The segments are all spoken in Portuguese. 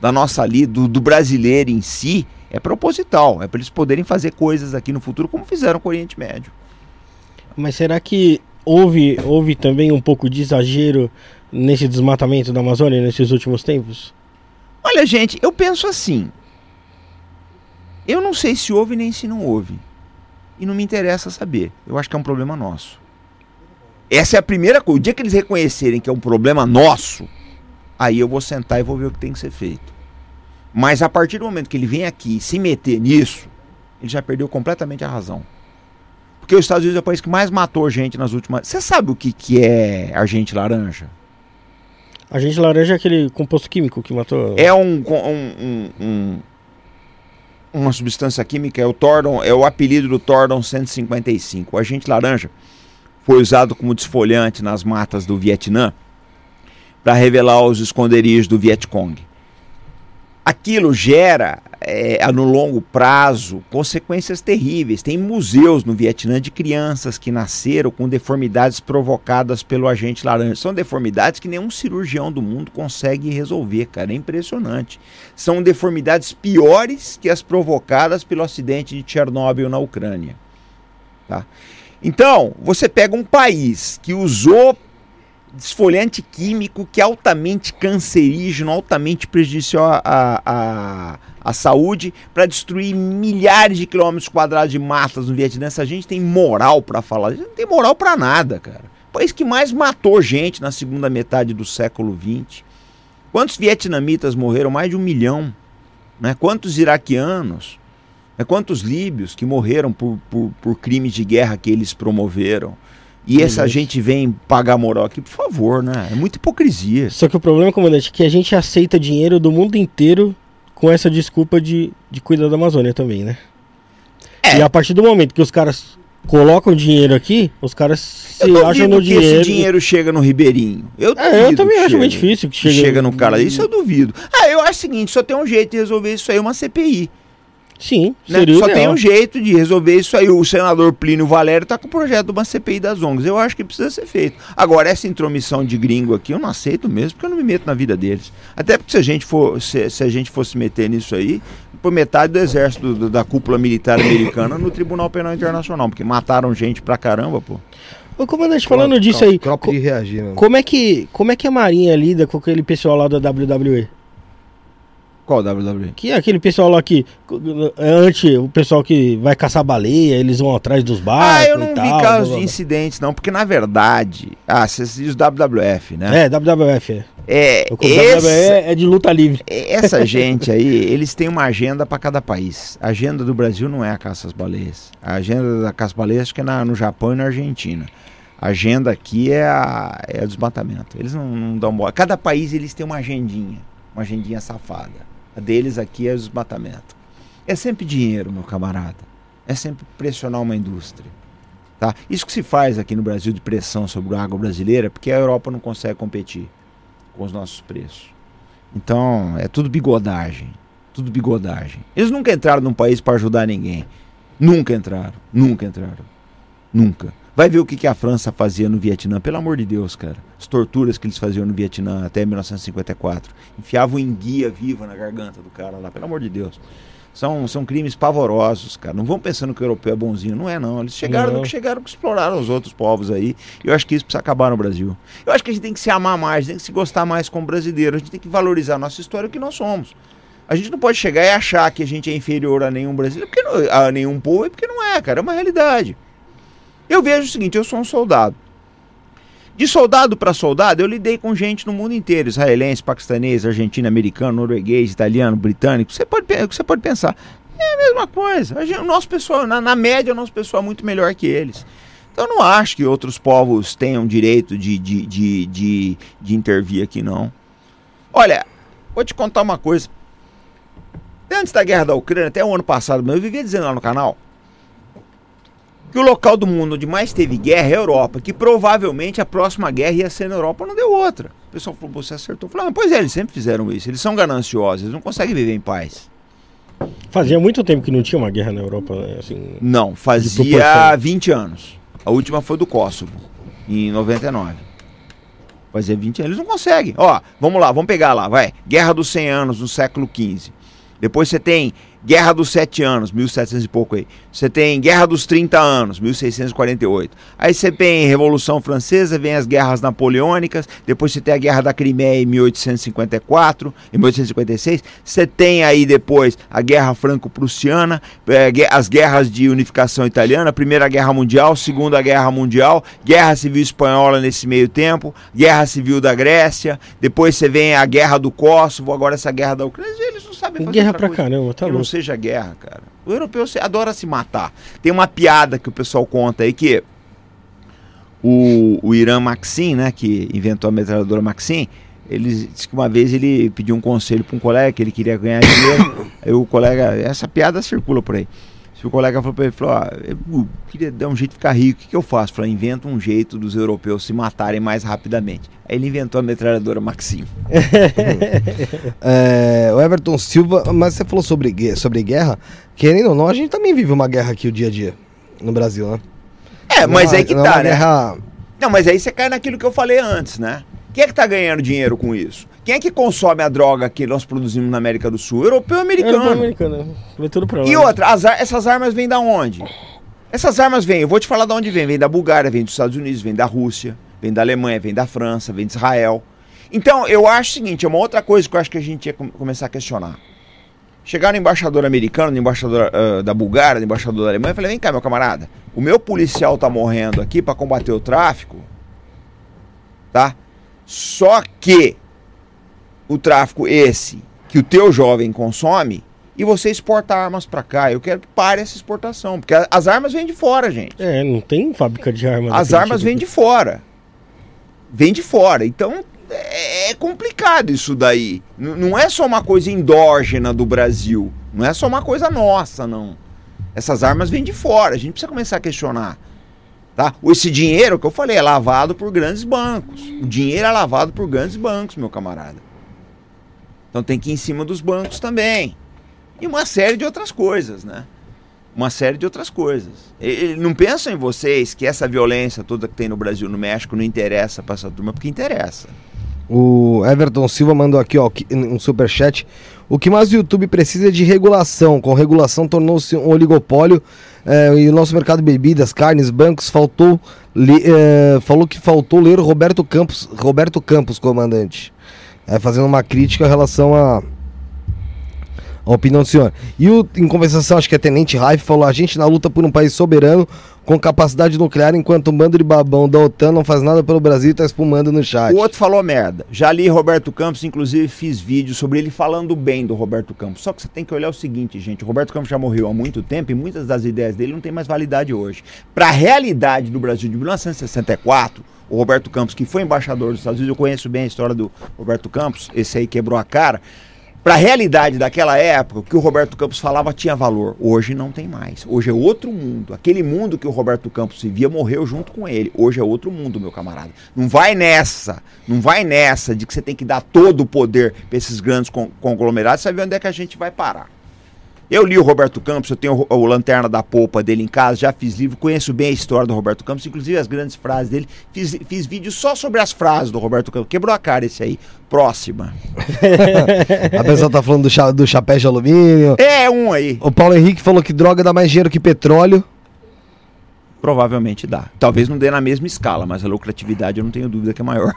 da nossa ali, do, do brasileiro em si, é proposital. É para eles poderem fazer coisas aqui no futuro como fizeram com o Oriente Médio. Mas será que houve, houve também um pouco de exagero nesse desmatamento da Amazônia nesses últimos tempos? Olha, gente, eu penso assim. Eu não sei se houve nem se não houve. E não me interessa saber. Eu acho que é um problema nosso. Essa é a primeira coisa. O dia que eles reconhecerem que é um problema nosso, aí eu vou sentar e vou ver o que tem que ser feito. Mas a partir do momento que ele vem aqui se meter nisso, ele já perdeu completamente a razão. Porque os Estados Unidos é o país que mais matou gente nas últimas. Você sabe o que, que é agente laranja? Agente laranja é aquele composto químico que matou. É um, um, um, um uma substância química, é o Tordon, é o apelido do Tordon 155. O agente laranja foi usado como desfolhante nas matas do Vietnã para revelar os esconderijos do Vietcong. Aquilo gera, é, no longo prazo, consequências terríveis. Tem museus no Vietnã de crianças que nasceram com deformidades provocadas pelo agente laranja. São deformidades que nenhum cirurgião do mundo consegue resolver, cara. É impressionante. São deformidades piores que as provocadas pelo acidente de Chernobyl na Ucrânia. Tá? Então, você pega um país que usou desfolhante químico que é altamente cancerígeno, altamente prejudicial à, à, à saúde, para destruir milhares de quilômetros quadrados de matas no Vietnã. Essa gente tem moral para falar. Não tem moral para nada, cara. O país que mais matou gente na segunda metade do século XX. Quantos vietnamitas morreram? Mais de um milhão. Né? Quantos iraquianos? Né? Quantos líbios que morreram por, por, por crimes de guerra que eles promoveram? E essa gente vem pagar moral aqui, por favor, né? É muita hipocrisia. Só que o problema, comandante, é que a gente aceita dinheiro do mundo inteiro com essa desculpa de, de cuidar da Amazônia também, né? É. E a partir do momento que os caras colocam dinheiro aqui, os caras se acham no dinheiro. esse dinheiro chega no Ribeirinho. Eu, é, eu também acho muito difícil que chegue. Chega no cara. Isso eu duvido. Ah, eu acho o seguinte: só tem um jeito de resolver isso aí, uma CPI. Sim, né? Só tem um jeito de resolver isso aí. O senador Plínio Valério está com o projeto de uma CPI das ONGs. Eu acho que precisa ser feito. Agora, essa intromissão de gringo aqui, eu não aceito mesmo, porque eu não me meto na vida deles. Até porque se a gente, for, se, se a gente fosse meter nisso aí, por metade do exército do, da cúpula militar americana no Tribunal Penal Internacional, porque mataram gente pra caramba, pô. Ô, comandante, falando disso aí, co reagir, né? como, é que, como é que a Marinha lida com aquele pessoal lá da WWE? Qual WWE? Que é aquele pessoal lá que. É antes, o pessoal que vai caçar baleia, eles vão atrás dos barcos. Ah, eu não vi tal, casos de incidentes, não, porque na verdade. Ah, você diz WWF, né? É, WWF. É, o essa, é de luta livre. Essa gente aí, eles têm uma agenda para cada país. A agenda do Brasil não é a caça às baleias. A agenda da caça às baleias acho que é na, no Japão e na Argentina. A agenda aqui é, a, é o desmatamento. Eles não, não dão bola. Cada país eles têm uma agendinha. Uma agendinha safada. Deles aqui é o desmatamento. É sempre dinheiro, meu camarada. É sempre pressionar uma indústria. Tá? Isso que se faz aqui no Brasil de pressão sobre a água brasileira, porque a Europa não consegue competir com os nossos preços. Então, é tudo bigodagem. Tudo bigodagem. Eles nunca entraram num país para ajudar ninguém. Nunca entraram. Nunca entraram. Nunca. Vai ver o que, que a França fazia no Vietnã, pelo amor de Deus, cara. As torturas que eles faziam no Vietnã até 1954. Enfiavam enguia viva na garganta do cara lá, pelo amor de Deus. São, são crimes pavorosos, cara. Não vão pensando que o europeu é bonzinho. Não é, não. Eles chegaram não. que chegaram que exploraram os outros povos aí. E eu acho que isso precisa acabar no Brasil. Eu acho que a gente tem que se amar mais, tem que se gostar mais como brasileiro. A gente tem que valorizar a nossa história, o que nós somos. A gente não pode chegar e achar que a gente é inferior a nenhum brasileiro, porque não, a nenhum povo, porque não é, cara. É uma realidade. Eu vejo o seguinte: eu sou um soldado. De soldado para soldado, eu lidei com gente no mundo inteiro: israelense, paquistanês, argentino, americano, norueguês, italiano, britânico. Você pode, você pode pensar, é a mesma coisa. Gente, o nosso pessoal, na, na, média, o nosso pessoal é muito melhor que eles. Então eu não acho que outros povos tenham direito de, de, de, de, de intervir aqui, não. Olha, vou te contar uma coisa. Antes da guerra da Ucrânia, até o ano passado, eu vivia dizendo lá no canal que o local do mundo onde mais teve guerra é a Europa, que provavelmente a próxima guerra ia ser na Europa, não deu outra. O pessoal falou, você acertou. Eu falei, ah, pois é, eles sempre fizeram isso. Eles são gananciosos, eles não conseguem viver em paz. Fazia muito tempo que não tinha uma guerra na Europa, assim. Não, fazia 20 anos. A última foi do Kosovo, em 99. Fazer 20 anos. Eles não conseguem. Ó, vamos lá, vamos pegar lá, vai. Guerra dos 100 anos no século XV. Depois você tem Guerra dos Sete Anos, 1700 e pouco aí. Você tem Guerra dos 30 Anos, 1648. Aí você tem Revolução Francesa, vem as guerras napoleônicas, depois você tem a Guerra da Crimeia em 1854, em 1856. Você tem aí depois a Guerra Franco-Prussiana, é, as guerras de unificação italiana, Primeira Guerra Mundial, Segunda Guerra Mundial, Guerra Civil Espanhola nesse meio tempo, Guerra Civil da Grécia, depois você vem a Guerra do Kosovo, agora essa Guerra da Ucrânia. Não fazer Guerra pra coisa. caramba, tá louco seja guerra, cara. O europeu adora se matar. Tem uma piada que o pessoal conta aí que o, o Irã Maxim, né, que inventou a metralhadora Maxim, ele disse que uma vez ele pediu um conselho para um colega que ele queria ganhar dinheiro. aí o colega, essa piada circula por aí. Se o colega falou para ele, falou, ah, eu queria dar um jeito de ficar rico, o que, que eu faço? Falei, inventa um jeito dos europeus se matarem mais rapidamente. Aí ele inventou a metralhadora Maxim. é, o Everton Silva, mas você falou sobre, sobre guerra, querendo ou não, a gente também vive uma guerra aqui o dia a dia, no Brasil, né? É, mas aí que tá, né? Guerra... Não, mas aí você cai naquilo que eu falei antes, né? Quem é que tá ganhando dinheiro com isso? Quem é que consome a droga que nós produzimos na América do Sul? Europeu e americano. Europeu americano. Vem tudo pra lá. E outra, as, essas armas vêm da onde? Essas armas vêm, eu vou te falar de onde vem. Vem da Bulgária, vem dos Estados Unidos, vem da Rússia, vem da Alemanha, vem da França, vem de Israel. Então, eu acho o seguinte, é uma outra coisa que eu acho que a gente ia começar a questionar. Chegar no embaixador americano, no embaixador uh, da Bulgária, no embaixador da Alemanha, e falei, vem cá, meu camarada, o meu policial tá morrendo aqui para combater o tráfico, tá? Só que o tráfico esse que o teu jovem consome e você exporta armas para cá. Eu quero que pare essa exportação, porque as armas vêm de fora, gente. É, não tem fábrica de armas. As armas vêm de fora. Vêm de fora. Então é, é complicado isso daí. N não é só uma coisa endógena do Brasil. Não é só uma coisa nossa, não. Essas armas vêm de fora. A gente precisa começar a questionar. Tá? Esse dinheiro que eu falei é lavado por grandes bancos. O dinheiro é lavado por grandes bancos, meu camarada. Então tem que ir em cima dos bancos também. E uma série de outras coisas, né? Uma série de outras coisas. E, não pensam em vocês que essa violência toda que tem no Brasil, no México, não interessa para essa turma, porque interessa. O Everton Silva mandou aqui ó, um superchat. O que mais o YouTube precisa é de regulação. Com regulação tornou-se um oligopólio é, e o nosso mercado de bebidas, carnes, bancos faltou. Li, é, falou que faltou ler Roberto Campos, Roberto Campos, comandante é, fazendo uma crítica em relação a, a opinião do senhor. E o, em conversação, acho que é Tenente Raif falou: a gente na luta por um país soberano com capacidade nuclear, enquanto o bando de babão da OTAN não faz nada pelo Brasil e tá espumando no chat. O outro falou merda. Já li Roberto Campos, inclusive fiz vídeo sobre ele falando bem do Roberto Campos. Só que você tem que olhar o seguinte, gente: o Roberto Campos já morreu há muito tempo e muitas das ideias dele não têm mais validade hoje. Para a realidade do Brasil de 1964 o Roberto Campos, que foi embaixador dos Estados Unidos, eu conheço bem a história do Roberto Campos, esse aí quebrou a cara. Para a realidade daquela época, o que o Roberto Campos falava tinha valor. Hoje não tem mais. Hoje é outro mundo. Aquele mundo que o Roberto Campos vivia morreu junto com ele. Hoje é outro mundo, meu camarada. Não vai nessa. Não vai nessa de que você tem que dar todo o poder para esses grandes conglomerados. Sabe onde é que a gente vai parar? Eu li o Roberto Campos, eu tenho o, o, Lanterna da Polpa dele em casa, já fiz livro, conheço bem a história do Roberto Campos, inclusive as grandes frases dele. Fiz, fiz vídeo só sobre as frases do Roberto Campos. Quebrou a cara esse aí. Próxima. a pessoa tá falando do, cha, do chapéu de alumínio. É, um aí. O Paulo Henrique falou que droga dá mais dinheiro que petróleo. Provavelmente dá. Talvez não dê na mesma escala, mas a lucratividade eu não tenho dúvida que é maior.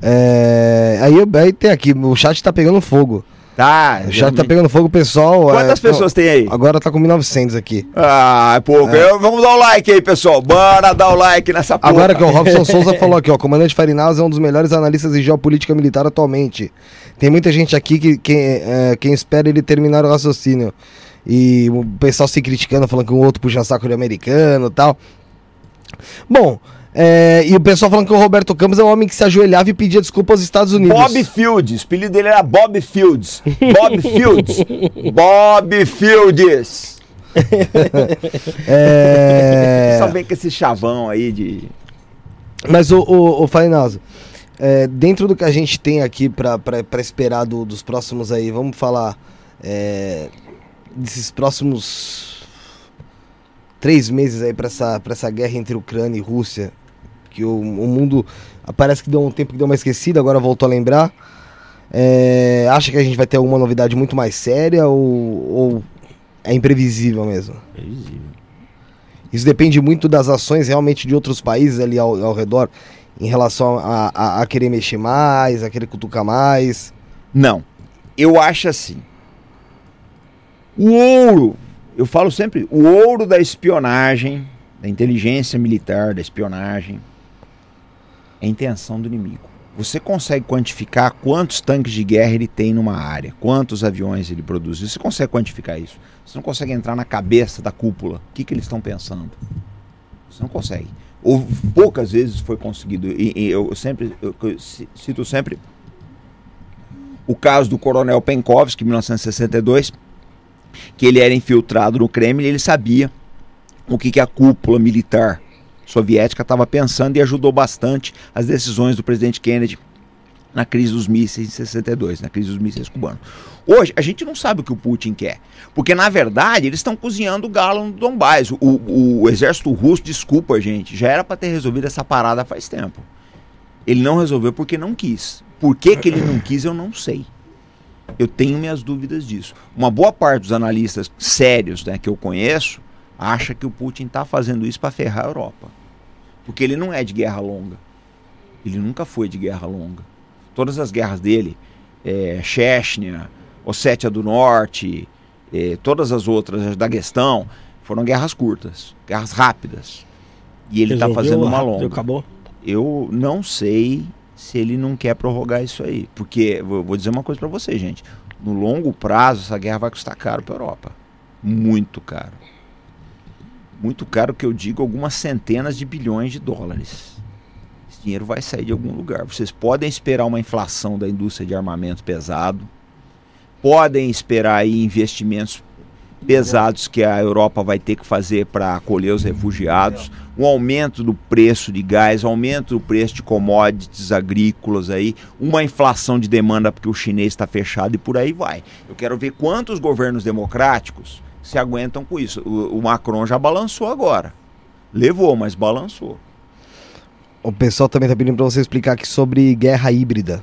É, aí, aí tem aqui, o chat tá pegando fogo. Tá. Chat tá pegando fogo, pessoal. Quantas é, pessoas tem aí? Agora tá com 1900 aqui. Ah, é pouco. É. Eu, vamos dar o um like aí, pessoal. Bora dar o um like nessa porra. Agora que o Robson Souza falou aqui, ó. Comandante Farinaz é um dos melhores analistas de geopolítica militar atualmente. Tem muita gente aqui que quem, é, quem espera ele terminar o raciocínio. E o pessoal se criticando, falando que o outro puxa saco de americano e tal. Bom, é, e o pessoal falando que o Roberto Campos é um homem que se ajoelhava e pedia desculpa aos Estados Unidos. Bob Fields, o apelido dele era Bob Fields. Bob Fields. Bob Fields. é... Só vem com esse chavão aí de. Mas o, o, o é, dentro do que a gente tem aqui para esperar do, dos próximos aí, vamos falar é, desses próximos três meses aí para essa, essa guerra entre Ucrânia e Rússia que o, o mundo parece que deu um tempo que deu uma esquecida, agora voltou a lembrar. É, acha que a gente vai ter alguma novidade muito mais séria ou, ou é imprevisível mesmo? Previsível. Isso depende muito das ações realmente de outros países ali ao, ao redor, em relação a, a, a, querer mexer mais, a querer cutucar mais? Não. Eu acho assim. O ouro, eu falo sempre, o ouro da espionagem, da inteligência militar, da espionagem, a intenção do inimigo. Você consegue quantificar quantos tanques de guerra ele tem numa área, quantos aviões ele produz. Você consegue quantificar isso. Você não consegue entrar na cabeça da cúpula. O que, que eles estão pensando? Você não consegue. Ou poucas vezes foi conseguido. E, e eu sempre eu cito sempre o caso do Coronel Penkovsky, em 1962, que ele era infiltrado no Kremlin, ele sabia o que, que a cúpula militar soviética estava pensando e ajudou bastante as decisões do presidente Kennedy na crise dos mísseis em 62, na crise dos mísseis cubanos. Hoje, a gente não sabe o que o Putin quer, porque na verdade eles estão cozinhando o galo no Donbass. O, o, o exército russo, desculpa, gente, já era para ter resolvido essa parada faz tempo. Ele não resolveu porque não quis. Por que, que ele não quis, eu não sei. Eu tenho minhas dúvidas disso. Uma boa parte dos analistas sérios né, que eu conheço acha que o Putin está fazendo isso para ferrar a Europa. Porque ele não é de guerra longa. Ele nunca foi de guerra longa. Todas as guerras dele, é, Chechnya, Ossétia do Norte, é, todas as outras, da Daguestão, foram guerras curtas, guerras rápidas. E ele está fazendo uma longa. Acabou? Eu não sei se ele não quer prorrogar isso aí. Porque, vou dizer uma coisa para você, gente. No longo prazo, essa guerra vai custar caro para a Europa. Muito caro muito caro que eu digo algumas centenas de bilhões de dólares. Esse dinheiro vai sair de algum lugar. Vocês podem esperar uma inflação da indústria de armamento pesado, podem esperar aí investimentos pesados que a Europa vai ter que fazer para acolher os refugiados, um aumento do preço de gás, aumento do preço de commodities agrícolas aí, uma inflação de demanda porque o chinês está fechado e por aí vai. Eu quero ver quantos governos democráticos se aguentam com isso. O, o Macron já balançou agora. Levou, mas balançou. O pessoal também está pedindo para você explicar aqui sobre guerra híbrida.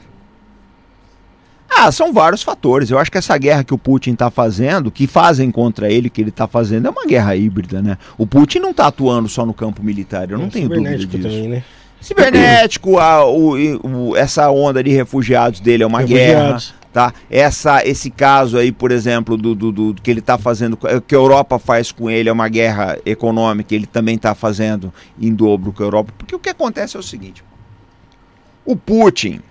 Ah, são vários fatores. Eu acho que essa guerra que o Putin está fazendo, que fazem contra ele, que ele está fazendo, é uma guerra híbrida, né? O Putin não está atuando só no campo militar, eu não é tenho dúvida disso. Também, né? Cibernético, a, o, o, essa onda de refugiados dele é uma refugiados. guerra tá? Essa, esse caso aí, por exemplo, do, do, do, que ele está fazendo, que a Europa faz com ele, é uma guerra econômica, ele também está fazendo em dobro com a Europa. Porque o que acontece é o seguinte: o Putin,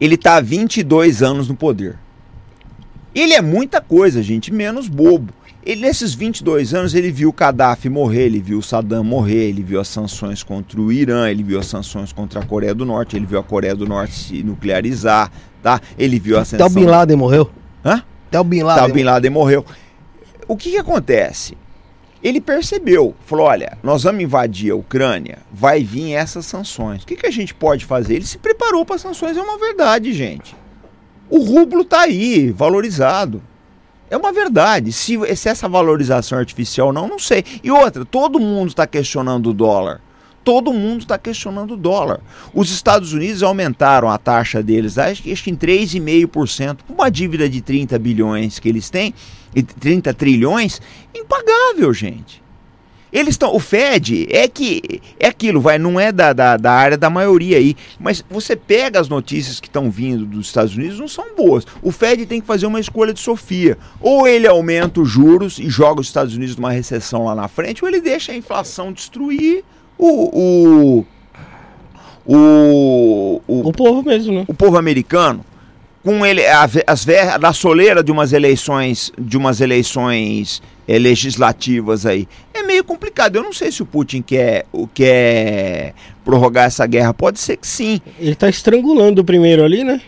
ele está há 22 anos no poder. Ele é muita coisa, gente, menos bobo. Ele, nesses 22 anos, ele viu o Gaddafi morrer, ele viu o Saddam morrer, ele viu as sanções contra o Irã, ele viu as sanções contra a Coreia do Norte, ele viu a Coreia do Norte se nuclearizar, tá? Ele viu a ascensão... Até o Bin Laden morreu. Hã? Até o Bin Laden. Até o Bin Laden morreu. O que que acontece? Ele percebeu, falou, olha, nós vamos invadir a Ucrânia, vai vir essas sanções. O que, que a gente pode fazer? Ele se preparou para as sanções, é uma verdade, gente. O rublo está aí, valorizado. É uma verdade. Se, se essa valorização artificial não, não sei. E outra, todo mundo está questionando o dólar todo mundo está questionando o dólar. Os Estados Unidos aumentaram a taxa deles, acho que em 3,5%, com uma dívida de 30 bilhões que eles têm, 30 trilhões, impagável, gente. Eles estão. O Fed é que é aquilo, vai, não é da, da, da, área da maioria aí. Mas você pega as notícias que estão vindo dos Estados Unidos, não são boas. O Fed tem que fazer uma escolha de Sofia. Ou ele aumenta os juros e joga os Estados Unidos numa recessão lá na frente, ou ele deixa a inflação destruir o, o, o, o, o povo mesmo, né? O povo americano, com ele, as ver, da soleira de umas eleições, de umas eleições é, legislativas aí, é meio complicado. Eu não sei se o Putin quer, quer prorrogar essa guerra. Pode ser que sim. Ele está estrangulando o primeiro ali, né?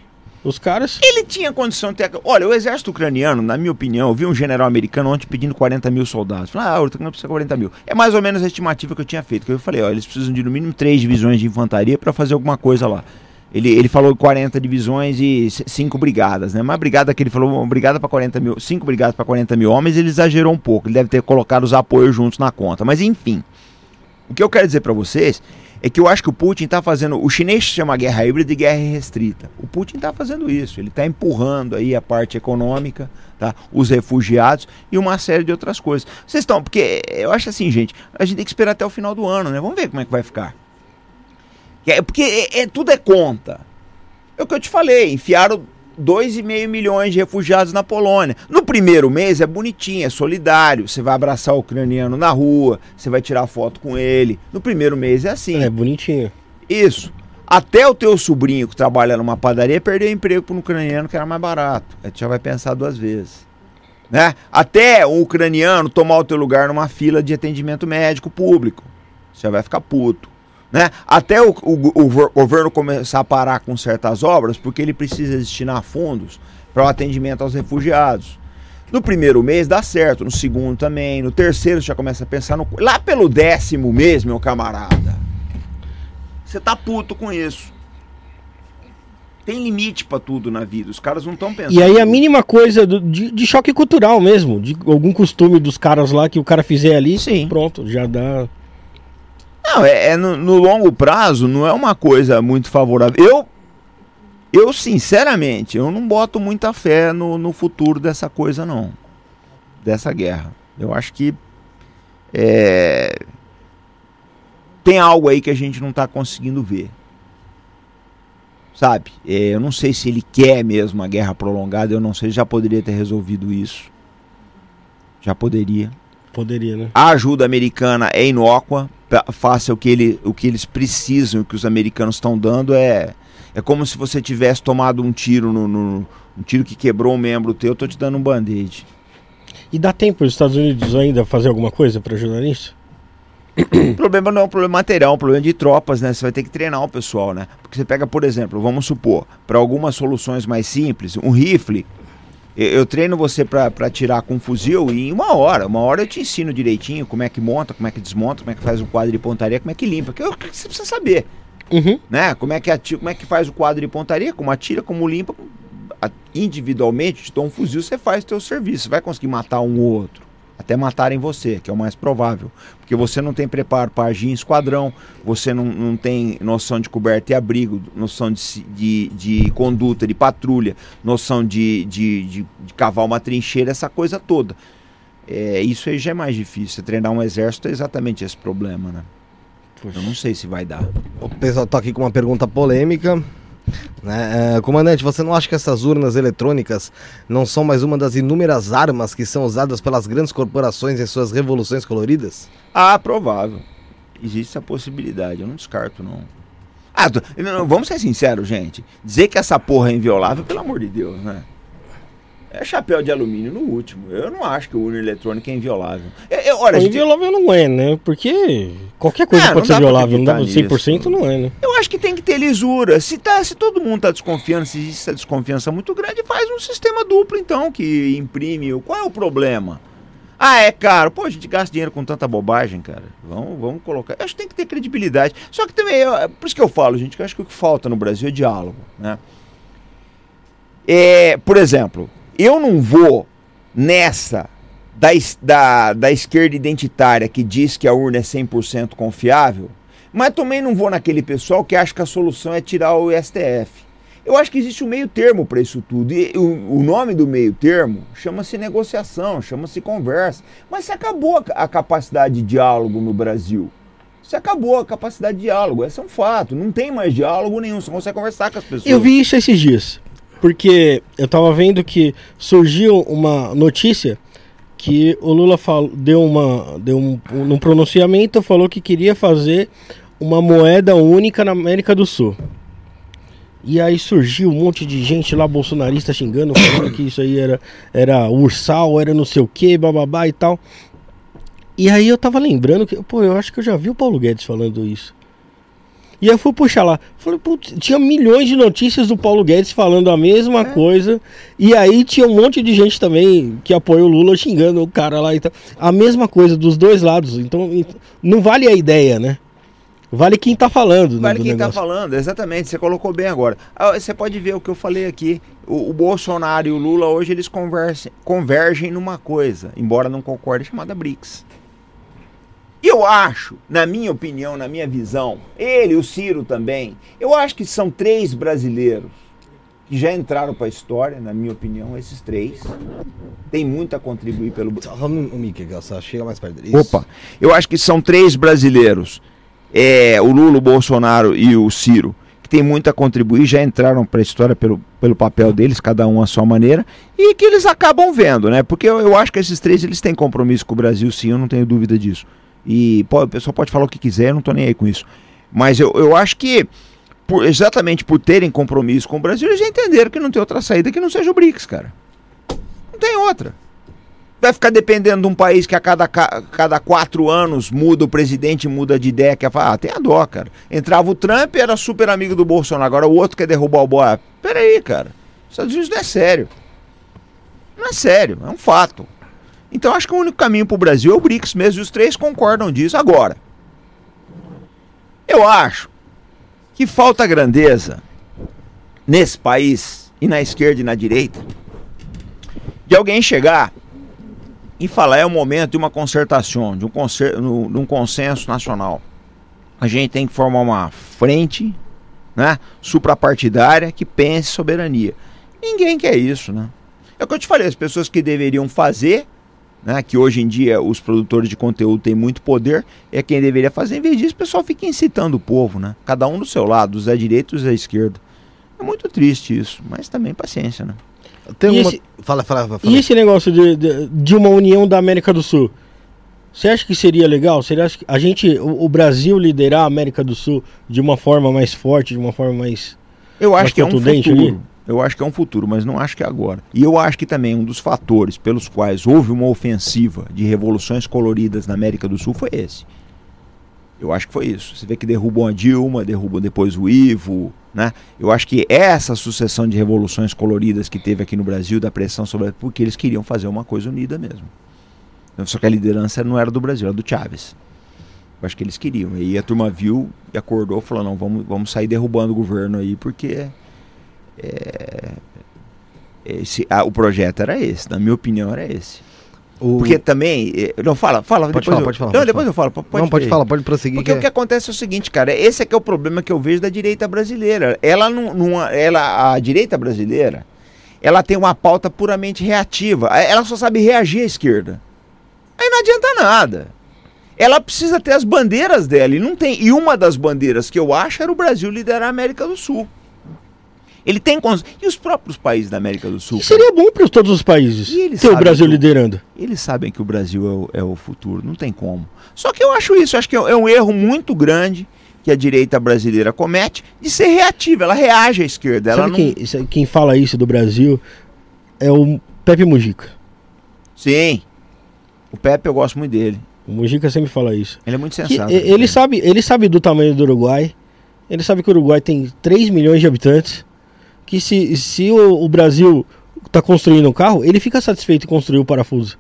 Os caras. Ele tinha condição de ter. Olha, o exército ucraniano, na minha opinião, eu vi um general americano ontem pedindo 40 mil soldados. Falei, ah, o ucraniano precisa de 40 mil. É mais ou menos a estimativa que eu tinha feito. Que eu falei, ó, eles precisam de no mínimo três divisões de infantaria para fazer alguma coisa lá. Ele, ele falou 40 divisões e 5 brigadas, né? Mas brigada que ele falou, brigada para 40 mil, 5 brigadas para 40 mil homens, ele exagerou um pouco. Ele deve ter colocado os apoios juntos na conta. Mas enfim, o que eu quero dizer para vocês é que eu acho que o Putin está fazendo. O chinês chama guerra híbrida de guerra restrita. O Putin está fazendo isso. Ele está empurrando aí a parte econômica, tá? os refugiados e uma série de outras coisas. Vocês estão. Porque eu acho assim, gente, a gente tem que esperar até o final do ano, né? Vamos ver como é que vai ficar. Porque é, é tudo é conta. É o que eu te falei, enfiaram 2,5 milhões de refugiados na Polônia. No primeiro mês é bonitinho, é solidário. Você vai abraçar o ucraniano na rua, você vai tirar foto com ele. No primeiro mês é assim. É bonitinho. Isso. Até o teu sobrinho que trabalha numa padaria perder emprego para um ucraniano que era mais barato. Aí tu já vai pensar duas vezes. Né? Até um ucraniano tomar o teu lugar numa fila de atendimento médico público. Você vai ficar puto. Né? Até o, o, o, governo começar a parar com certas obras, porque ele precisa destinar fundos para o atendimento aos refugiados. No primeiro mês dá certo, no segundo também, no terceiro você já começa a pensar no. Lá pelo décimo mês, meu camarada, você tá puto com isso. Tem limite para tudo na vida, os caras não estão pensando. E aí a mínima coisa do, de, de, choque cultural mesmo, de algum costume dos caras lá que o cara fizer ali, Sim. pronto, já dá. Não, é, é no, no, longo prazo não é uma coisa muito favorável. Eu, eu sinceramente, eu não boto muita fé no, no futuro dessa coisa não, dessa guerra. Eu acho que é, tem algo aí que a gente não está conseguindo ver. Sabe? É, eu não sei se ele quer mesmo a guerra prolongada, eu não sei, já poderia ter resolvido isso. Já poderia. Poderia, né? A ajuda americana é inócua, faça o que, ele, o que eles precisam, o que os americanos estão dando é é como se você tivesse tomado um tiro no, no um tiro que quebrou um membro teu, eu tô te dando um band-aid. E dá tempo os Estados Unidos ainda fazer alguma coisa para ajudar nisso? o problema não é um problema material, é um problema de tropas, né? Você vai ter que treinar o pessoal, né? Porque você pega, por exemplo, vamos supor, para algumas soluções mais simples, um rifle eu, treino você para tirar com um fuzil e em uma hora. Uma hora eu te ensino direitinho como é que monta, como é que desmonta, como é que faz um quadro de pontaria, como é que limpa. Que, eu, que você precisa saber. Uhum. Né? Como, é que atira, como é que faz o quadro de pontaria, como atira, como limpa. Individualmente, te dou um fuzil, você faz o teu serviço. Você vai conseguir matar um ou outro até matarem você, que é o mais provável. Porque você não tem preparo para agir em esquadrão, você não, não tem noção de coberta e abrigo, noção de, de, de conduta, de patrulha, noção de, de, de, de cavar uma trincheira, essa coisa toda. É, isso aí já é mais difícil. Treinar um exército é exatamente esse problema, né? Eu não sei se vai dar. O pessoal está aqui com uma pergunta polêmica. Né? É, comandante, você não acha que essas urnas eletrônicas não são mais uma das inúmeras armas que são usadas pelas grandes corporações em suas revoluções coloridas? Ah, provável. Existe essa possibilidade, eu não descarto não. Ah, vamos ser sinceros, gente. Dizer que essa porra é inviolável, pelo amor de Deus, né? É chapéu de alumínio no último. Eu não acho que o urna eletrônica é inviolável. Eu, eu, olha, gente... Inviolável não é, né? Porque qualquer coisa é, pode ser violável, não dá 100% nisso. não é, né? Eu acho que tem que ter lisura. Se, tá, se todo mundo tá desconfiando, se existe essa desconfiança muito grande, faz um sistema duplo então, que imprime. Qual é o problema? Ah, é caro. Pô, a gente gasta dinheiro com tanta bobagem, cara. Vamos, vamos colocar. Eu acho que tem que ter credibilidade. Só que também, eu, por isso que eu falo, gente, que eu acho que o que falta no Brasil é diálogo, né? É, por exemplo, eu não vou nessa da, da, da esquerda identitária que diz que a urna é 100% confiável, mas também não vou naquele pessoal que acha que a solução é tirar o STF. Eu acho que existe um meio termo para isso tudo. E o, o, nome do meio termo chama-se negociação, chama-se conversa. Mas se acabou a, a capacidade de diálogo no Brasil. Se acabou a capacidade de diálogo, esse é um fato. Não tem mais diálogo nenhum, você consegue conversar com as pessoas. Eu vi isso esses dias. Porque eu tava vendo que surgiu uma notícia que o Lula falou, deu, uma, deu um, um pronunciamento, falou que queria fazer uma moeda única na América do Sul. E aí surgiu um monte de gente lá bolsonarista xingando, falando que isso aí era, era ursal, era não sei o que, bababá e tal. E aí eu tava lembrando que, pô, eu acho que eu já vi o Paulo Guedes falando isso. E eu fui puxar lá. Falei, putz, tinha milhões de notícias do Paulo Guedes falando a mesma é. coisa. E aí tinha um monte de gente também que apoia o Lula xingando o cara lá e tal. A mesma coisa dos dois lados. Então, não vale a ideia, né? Vale quem tá falando. Né, vale quem tá negócio. tá falando, exatamente. Você colocou bem agora. Ah, você pode ver o que eu falei aqui. O, o Bolsonaro e o Lula hoje eles conversem, convergem numa coisa, embora não concordem, chamada BRICS. Eu acho, na minha opinião, na minha visão, ele, o Ciro também, eu acho que são três brasileiros que já entraram para a história, na minha opinião, esses três. Tem muito a contribuir pelo. Mickey, só chega mais perto dele. Opa, eu acho que são três brasileiros: é, o Lula, o Bolsonaro e o Ciro, que tem muito a contribuir, já entraram para a história pelo, pelo papel deles, cada um à sua maneira, e que eles acabam vendo, né? Porque eu, eu acho que esses três eles têm compromisso com o Brasil, sim, eu não tenho dúvida disso. E pô, o pessoal pode falar o que quiser, eu não estou nem aí com isso. Mas eu, eu acho que por, exatamente por terem compromisso com o Brasil, eles já entenderam que não tem outra saída que não seja o BRICS, cara. Não tem outra. Vai ficar dependendo de um país que a cada, cada quatro anos muda o presidente, muda de ideia, quer falar, ah, tem a dó, cara. Entrava o Trump era super amigo do Bolsonaro, agora o outro quer derrubar o Boa. Peraí, cara. Estados Unidos não é sério. Não é sério, é um fato. Então acho que o único caminho para o Brasil é o BRICS mesmo, e os três concordam disso. Agora, eu acho que falta grandeza nesse país, e na esquerda e na direita, de alguém chegar e falar é o momento de uma concertação, de um, concer, de um consenso nacional. A gente tem que formar uma frente né, suprapartidária que pense soberania. Ninguém quer isso, né? É o que eu te falei, as pessoas que deveriam fazer né, que hoje em dia os produtores de conteúdo têm muito poder, é quem deveria fazer. Em vez disso, o pessoal fica incitando o povo, né? Cada um do seu lado, os da direita e os da esquerda. É muito triste isso, mas também paciência, né? Tem uma... esse... Fala, fala, fala. E esse negócio de, de, de, uma união da América do Sul? Você acha que seria legal? Seria a gente, o, o, Brasil liderar a América do Sul de uma forma mais forte, de uma forma mais Eu acho mais que é um futuro. Ali? Eu acho que é um futuro, mas não acho que é agora. E eu acho que também um dos fatores pelos quais houve uma ofensiva de revoluções coloridas na América do Sul foi esse. Eu acho que foi isso. Você vê que derrubam a Dilma, derrubam depois o Ivo, né? Eu acho que essa sucessão de revoluções coloridas que teve aqui no Brasil, da pressão sobre. porque eles queriam fazer uma coisa unida mesmo. Só que a liderança não era do Brasil, era do Chaves. Eu acho que eles queriam. E aí a turma viu e acordou, falou: não, vamos, vamos sair derrubando o governo aí, porque é, esse, ah, o projeto era esse, na minha opinião era esse. O... Porque também. Eh, não, fala, fala. Pode falar, eu, pode falar. Não, depois falar. eu falo. Pode não, pode falar, pode prosseguir. Porque o que acontece é o seguinte, cara. Esse é que é o problema que eu vejo da direita brasileira. Ela não. não ela, a direita brasileira, ela tem uma pauta puramente reativa. Ela só sabe reagir à esquerda. Aí não adianta nada. Ela precisa ter as bandeiras dela. E não tem. E uma das bandeiras que eu acho era o Brasil liderar a América do Sul. Ele tem. E os próprios países da América do Sul? seria bom para todos os países ter o Brasil que, liderando. Eles sabem que o Brasil é o, é o, futuro, não tem como. Só que eu acho isso, acho que é, é um erro muito grande que a direita brasileira comete de ser reativa, ela reage à esquerda. Ela Sabe não... quem, quem fala isso do Brasil é o Pepe Mujica. Sim, o Pepe eu gosto muito dele. O Mujica sempre fala isso. Ele é muito sensato. ele, sabe, ele sabe do tamanho do Uruguai. Ele sabe que o Uruguai tem 3 milhões de habitantes que se, se o, o Brasil está construindo um carro, ele fica satisfeito em construir o parafuso.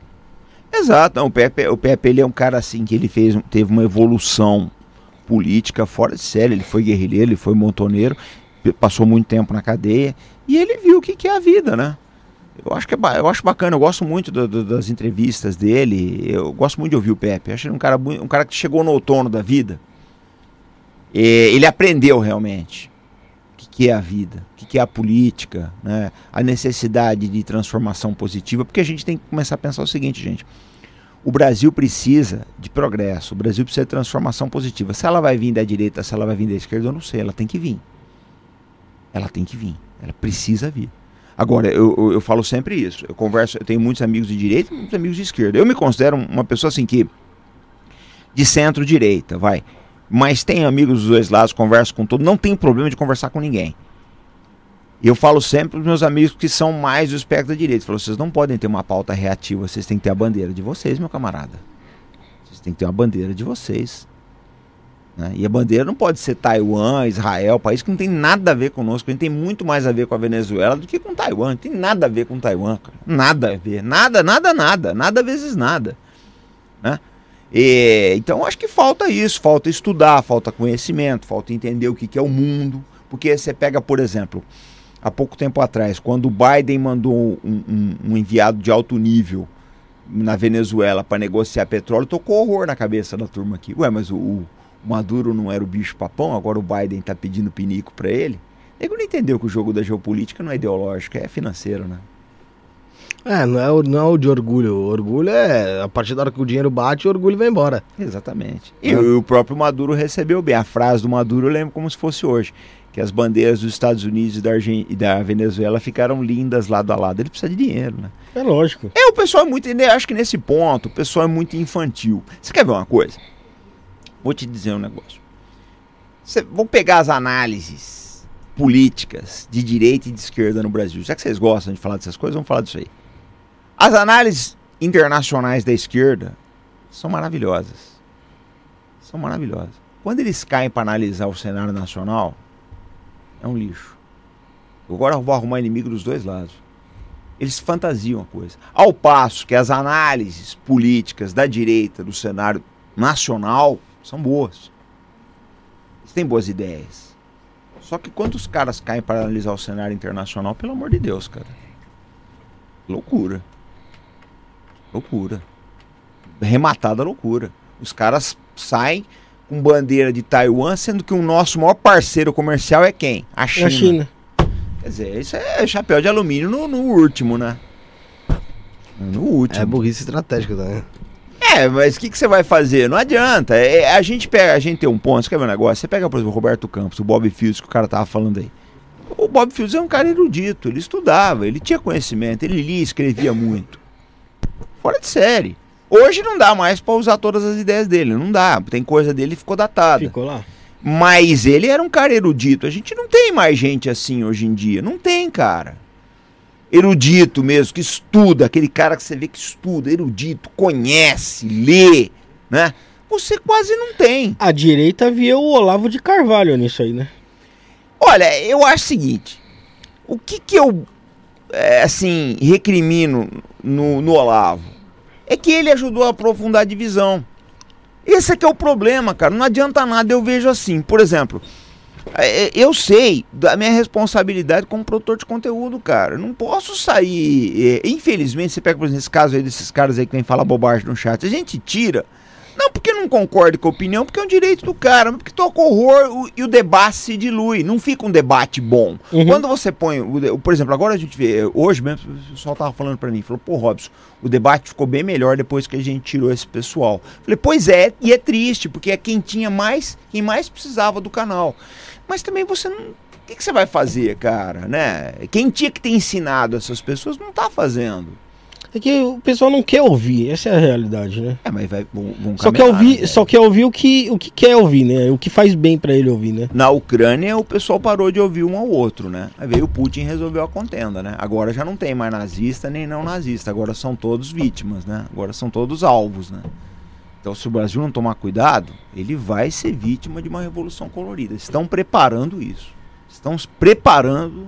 Exato, não, o Pepe, o Pepe ele é um cara assim que ele fez, teve uma evolução política fora de série, ele foi guerrilheiro, ele foi montoneiro, passou muito tempo na cadeia e ele viu o que, que é a vida, né? Eu acho que é, eu acho bacana, eu gosto muito do, do, das entrevistas dele, eu gosto muito de ouvir o Pepe. Eu acho ele um cara, um cara que chegou no outono da vida. Ele aprendeu realmente que é a vida, o que é a política, né? a necessidade de transformação positiva, porque a gente tem que começar a pensar o seguinte, gente. O Brasil precisa de progresso, o Brasil precisa de transformação positiva. Se ela vai vir da direita, se ela vai vir da esquerda, eu não sei, ela tem que vir. Ela tem que vir, ela precisa vir. Agora, eu, eu, eu falo sempre isso. Eu converso, eu tenho muitos amigos de direita e muitos amigos de esquerda. Eu me considero uma pessoa assim que de centro-direita, vai mas tenho amigos dos dois lados, converso com todos, não tenho problema de conversar com ninguém. Eu falo sempre para os meus amigos que são mais do espectro da direita, falo, vocês não podem ter uma pauta reativa, vocês têm que ter a bandeira de vocês, meu camarada. Vocês têm que ter uma bandeira de vocês. Né? E a bandeira não pode ser Taiwan, Israel, país que não tem nada a ver conosco, a gente tem muito mais a ver com a Venezuela do que com Taiwan, não tem nada a ver com Taiwan, cara. Nada a ver, nada, nada, nada, nada vezes nada. Né? E, então acho que falta isso, falta estudar, falta conhecimento, falta entender o que, que é o mundo. Porque você pega, por exemplo, há pouco tempo atrás, quando o Biden mandou um, um, um enviado de alto nível na Venezuela para negociar petróleo, tocou horror na cabeça da turma aqui. Ué, mas o, o Maduro não era o bicho papão, agora o Biden tá pedindo pinico para ele. Nego não entendeu que o jogo da geopolítica não é ideológico, é financeiro, né? É, não é, o, não é o de orgulho. O orgulho é a partir da hora que o dinheiro bate, o orgulho vai embora. Exatamente. E é. o próprio Maduro recebeu bem. A frase do Maduro eu lembro como se fosse hoje. Que as bandeiras dos Estados Unidos e da, Argen e da Venezuela ficaram lindas lado a lado. Ele precisa de dinheiro, né? É lógico. É, o pessoal é muito. Acho que nesse ponto, o pessoal é muito infantil. Você quer ver uma coisa? Vou te dizer um negócio. Cê, vamos pegar as análises políticas de direita e de esquerda no Brasil. Já que vocês gostam de falar dessas coisas, vamos falar disso aí. As análises internacionais da esquerda são maravilhosas. São maravilhosas. Quando eles caem para analisar o cenário nacional, é um lixo. Agora eu vou arrumar inimigo dos dois lados. Eles fantasiam a coisa. Ao passo que as análises políticas da direita do cenário nacional são boas. Eles têm boas ideias só que quando os caras caem para analisar o cenário internacional, pelo amor de Deus, cara. Loucura. Loucura. Rematada loucura. Os caras saem com bandeira de Taiwan, sendo que o nosso maior parceiro comercial é quem? A China. A China. Quer dizer, isso é chapéu de alumínio no, no último, né? No último. É burrice estratégica também. É, mas o que, que você vai fazer? Não adianta. É, é, a gente pega, a gente tem um ponto, você quer ver um negócio? Você pega, por exemplo, o Roberto Campos, o Bob Fields, que o cara tava falando aí. O Bob Fields é um cara erudito, ele estudava, ele tinha conhecimento, ele lia, escrevia muito. Fora de série. Hoje não dá mais para usar todas as ideias dele, não dá. Tem coisa dele que ficou datada. Ficou lá. Mas ele era um cara erudito. A gente não tem mais gente assim hoje em dia. Não tem, cara erudito mesmo, que estuda, aquele cara que você vê que estuda, erudito, conhece, lê, né? Você quase não tem. A direita via o Olavo de Carvalho nisso aí, né? Olha, eu acho o seguinte: o que que eu, é, assim, recrimino no, no Olavo é que ele ajudou a aprofundar a divisão. Esse é que é o problema, cara. Não adianta nada, eu vejo assim. Por exemplo, é, é, eu sei da minha responsabilidade como produtor de conteúdo, cara. Não posso sair. É, infelizmente, você pega, por exemplo, esse caso aí desses caras aí que vem falar bobagem no chat. A gente tira. Não porque não concorde com a opinião, porque é um direito do cara, mas porque toca horror e o debate se dilui. Não fica um debate bom. Uhum. Quando você põe. O, por exemplo, agora a gente vê. Hoje mesmo, o pessoal tava falando para mim, falou, pô, Robson, o debate ficou bem melhor depois que a gente tirou esse pessoal. Falei, pois é, e é triste, porque é quem tinha mais, quem mais precisava do canal. Mas também você não. O que, que você vai fazer, cara? Né? Quem tinha que ter ensinado essas pessoas não está fazendo. É que o pessoal não quer ouvir, essa é a realidade, né? É, mas vai, vão, vão só quer ouvir, né? só quer ouvir o que, o que quer ouvir, né? O que faz bem para ele ouvir, né? Na Ucrânia o pessoal parou de ouvir um ao outro, né? Aí veio o Putin e resolveu a contenda, né? Agora já não tem mais nazista nem não nazista, agora são todos vítimas, né? Agora são todos alvos, né? Então, se o Brasil não tomar cuidado, ele vai ser vítima de uma revolução colorida. Estão preparando isso. Estão preparando,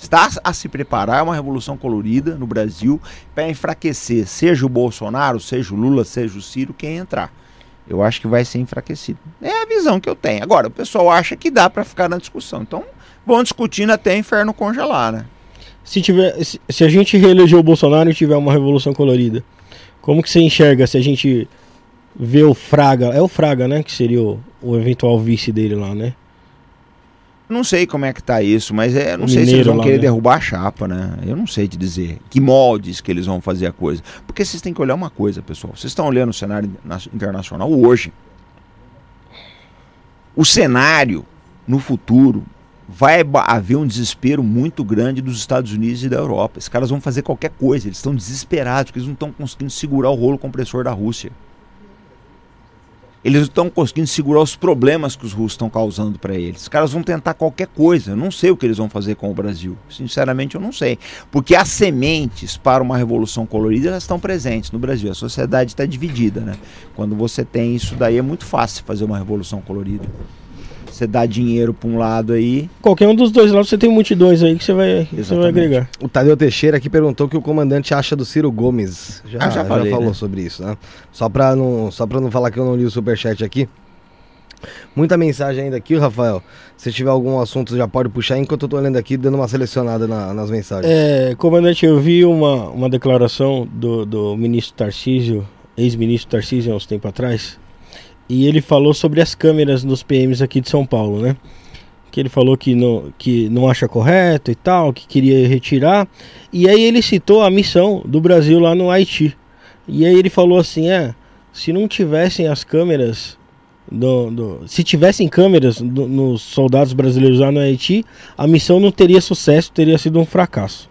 está a se preparar uma revolução colorida no Brasil para enfraquecer, seja o Bolsonaro, seja o Lula, seja o Ciro, quem entrar. Eu acho que vai ser enfraquecido. É a visão que eu tenho. Agora, o pessoal acha que dá para ficar na discussão. Então, vão discutindo até inferno congelar, né? Se, tiver, se, se a gente reeleger o Bolsonaro e tiver uma revolução colorida, como que você enxerga se a gente ver o Fraga. É o Fraga, né? Que seria o, o eventual vice dele lá, né? Não sei como é que tá isso, mas é, não o sei se eles vão lá, querer né? derrubar a chapa, né? Eu não sei te dizer que moldes que eles vão fazer a coisa. Porque vocês têm que olhar uma coisa, pessoal. Vocês estão olhando o cenário internacional hoje. O cenário no futuro vai haver um desespero muito grande dos Estados Unidos e da Europa. Esses caras vão fazer qualquer coisa, eles estão desesperados, porque eles não estão conseguindo segurar o rolo compressor da Rússia. Eles estão conseguindo segurar os problemas que os russos estão causando para eles. Os caras vão tentar qualquer coisa. Eu não sei o que eles vão fazer com o Brasil. Sinceramente, eu não sei. Porque as sementes para uma revolução colorida elas estão presentes no Brasil. A sociedade está dividida, né? Quando você tem isso daí é muito fácil fazer uma revolução colorida. Você dá dinheiro para um lado aí. Qualquer um dos dois lados você tem multidões aí que você vai, você vai agregar. O Tadeu Teixeira aqui perguntou o que o comandante acha do Ciro Gomes. Já, ah, já, falei, já falou né? sobre isso, né? Só para não, só não falar que eu não li o superchat aqui. Muita mensagem ainda aqui, Rafael. Se tiver algum assunto, já pode puxar enquanto eu tô lendo aqui, dando uma selecionada na, nas mensagens. É, comandante, eu vi uma, uma declaração do, do ministro Tarcísio, ex-ministro Tarcísio, há uns tempo atrás, e ele falou sobre as câmeras nos PMs aqui de São Paulo, né? Que ele falou que não, que não acha correto e tal, que queria retirar. E aí ele citou a missão do Brasil lá no Haiti. E aí ele falou assim: é, se não tivessem as câmeras do, do, se tivessem câmeras do, nos soldados brasileiros lá no Haiti, a missão não teria sucesso, teria sido um fracasso.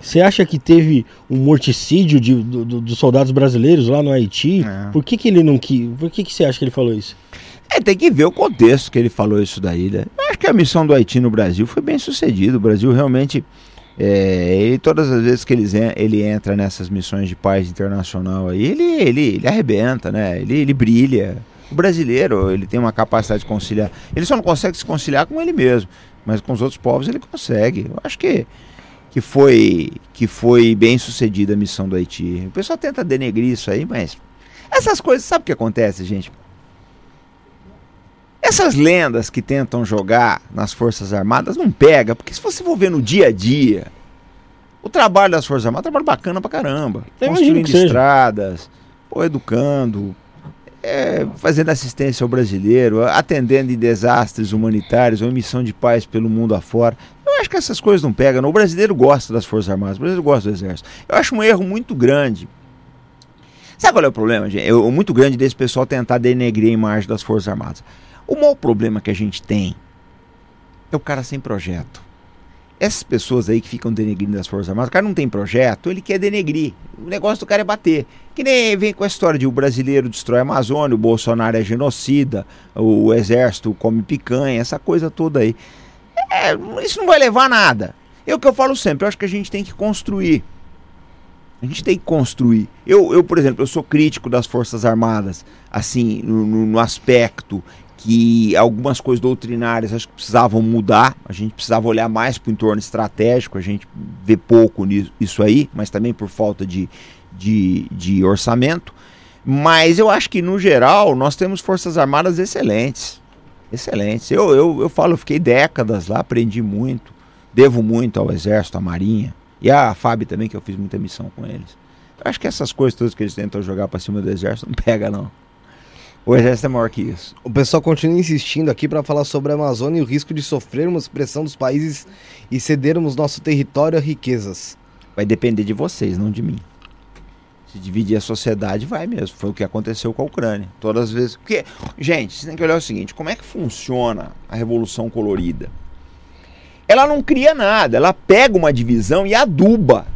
Você acha que teve um morticídio de, do, dos soldados brasileiros lá no Haiti? É. Por que, que ele não quis? Por que, que você acha que ele falou isso? É, tem que ver o contexto que ele falou isso daí, né? Eu acho que a missão do Haiti no Brasil foi bem sucedida. O Brasil realmente. É, ele, todas as vezes que ele, ele entra nessas missões de paz internacional aí, ele, ele, ele arrebenta, né? Ele, ele brilha. O brasileiro, ele tem uma capacidade de conciliar. Ele só não consegue se conciliar com ele mesmo, mas com os outros povos ele consegue. Eu acho que que foi que foi bem sucedida a missão do Haiti. O pessoal tenta denegrir isso aí, mas essas coisas, sabe o que acontece, gente? Essas lendas que tentam jogar nas Forças Armadas não pega, porque se você for ver no dia a dia, o trabalho das Forças Armadas é um trabalho bacana pra caramba. Eu construindo estradas, pô, educando, é, fazendo assistência ao brasileiro, atendendo em desastres humanitários ou em missão de paz pelo mundo afora. Eu acho que essas coisas não pegam. O brasileiro gosta das Forças Armadas, o brasileiro gosta do Exército. Eu acho um erro muito grande. Sabe qual é o problema, gente? É muito grande desse pessoal tentar denegrir a imagem das Forças Armadas. O maior problema que a gente tem é o cara sem projeto essas pessoas aí que ficam denegrindo as Forças Armadas, o cara não tem projeto, ele quer denegrir. O negócio do cara é bater. Que nem vem com a história de o brasileiro destrói a Amazônia, o Bolsonaro é genocida, o exército come picanha, essa coisa toda aí. É, isso não vai levar a nada. É o que eu falo sempre, eu acho que a gente tem que construir. A gente tem que construir. Eu, eu por exemplo, eu sou crítico das Forças Armadas, assim, no, no aspecto que algumas coisas doutrinárias acho que precisavam mudar, a gente precisava olhar mais para o entorno estratégico, a gente vê pouco nisso aí, mas também por falta de, de, de orçamento. Mas eu acho que, no geral, nós temos forças armadas excelentes. Excelentes. Eu, eu, eu falo, eu fiquei décadas lá, aprendi muito, devo muito ao Exército, à Marinha, e à FAB também, que eu fiz muita missão com eles. Eu acho que essas coisas todas que eles tentam jogar para cima do Exército não pega, não. O exército é maior que isso. O pessoal continua insistindo aqui para falar sobre a Amazônia e o risco de sofrermos pressão dos países e cedermos nosso território a riquezas. Vai depender de vocês, não de mim. Se dividir a sociedade, vai mesmo. Foi o que aconteceu com a Ucrânia. Todas as vezes. Porque, gente, você tem que olhar o seguinte: como é que funciona a Revolução Colorida? Ela não cria nada, ela pega uma divisão e aduba.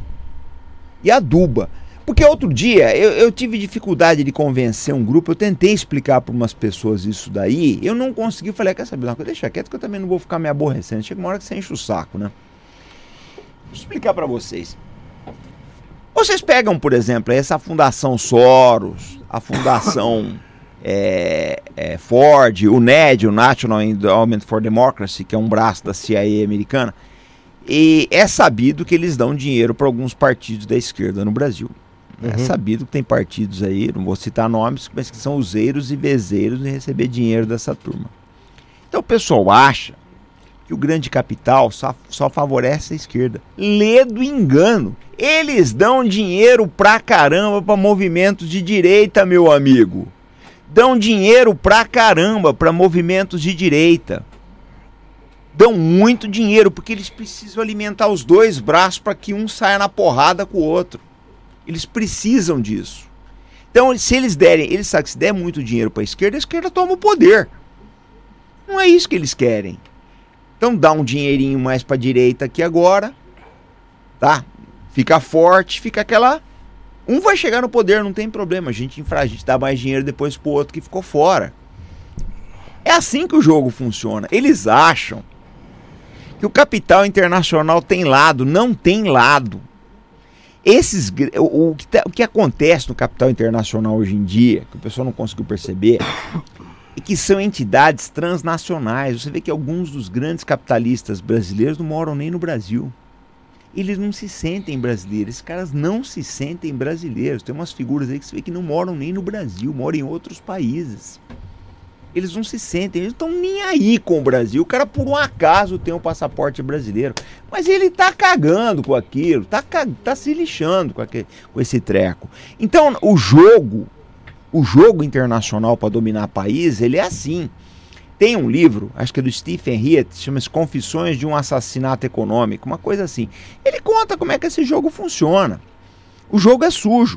E aduba. Porque outro dia eu, eu, tive dificuldade de convencer um grupo, eu tentei explicar para umas pessoas isso daí, eu não consegui, falei, quer saber uma coisa, deixa quieto que eu também não vou ficar me aborrecendo. Chega uma hora que você enche o saco, né? Vou explicar para vocês. Vocês pegam, por exemplo, essa fundação Soros, a fundação é, é, Ford, o NED, o National Endowment for Democracy, que é um braço da CIA americana, e é sabido que eles dão dinheiro para alguns partidos da esquerda no Brasil. É uhum. É sabido que tem partidos aí, não vou citar nomes, mas que são useiros e vezeiros em receber dinheiro dessa turma. Então o pessoal acha que o grande capital só, só favorece a esquerda. Lê do engano. Eles dão dinheiro pra caramba para movimentos de direita, meu amigo. Dão dinheiro pra caramba para movimentos de direita. Dão muito dinheiro porque eles precisam alimentar os dois braços para que um saia na porrada com o outro. Eles precisam disso. Então, se eles derem, eles sabem que se der muito dinheiro para a esquerda, a esquerda toma o poder. Não é isso que eles querem. Então, dá um dinheirinho mais para direita aqui agora, tá? Fica forte, fica aquela. Um vai chegar no poder, não tem problema. A gente infra, a gente dá mais dinheiro depois pro outro que ficou fora. É assim que o jogo funciona. Eles acham que o capital internacional tem lado, não tem lado. Esses, o, o, que tá, o que acontece no capital internacional hoje em dia, que o pessoal não conseguiu perceber, é que são entidades transnacionais. Você vê que alguns dos grandes capitalistas brasileiros não moram nem no Brasil. Eles não se sentem brasileiros. Esses caras não se sentem brasileiros. Tem umas figuras aí que você vê que não moram nem no Brasil, moram em outros países. Eles não se sentem, eles estão nem aí com o Brasil. O cara, por um acaso, tem um passaporte brasileiro. Mas ele tá cagando com aquilo, tá, tá se lixando com, aquele, com esse treco. Então, o jogo, o jogo internacional para dominar país, ele é assim. Tem um livro, acho que é do Stephen Heath, chama-se Confissões de um Assassinato Econômico, uma coisa assim. Ele conta como é que esse jogo funciona. O jogo é sujo.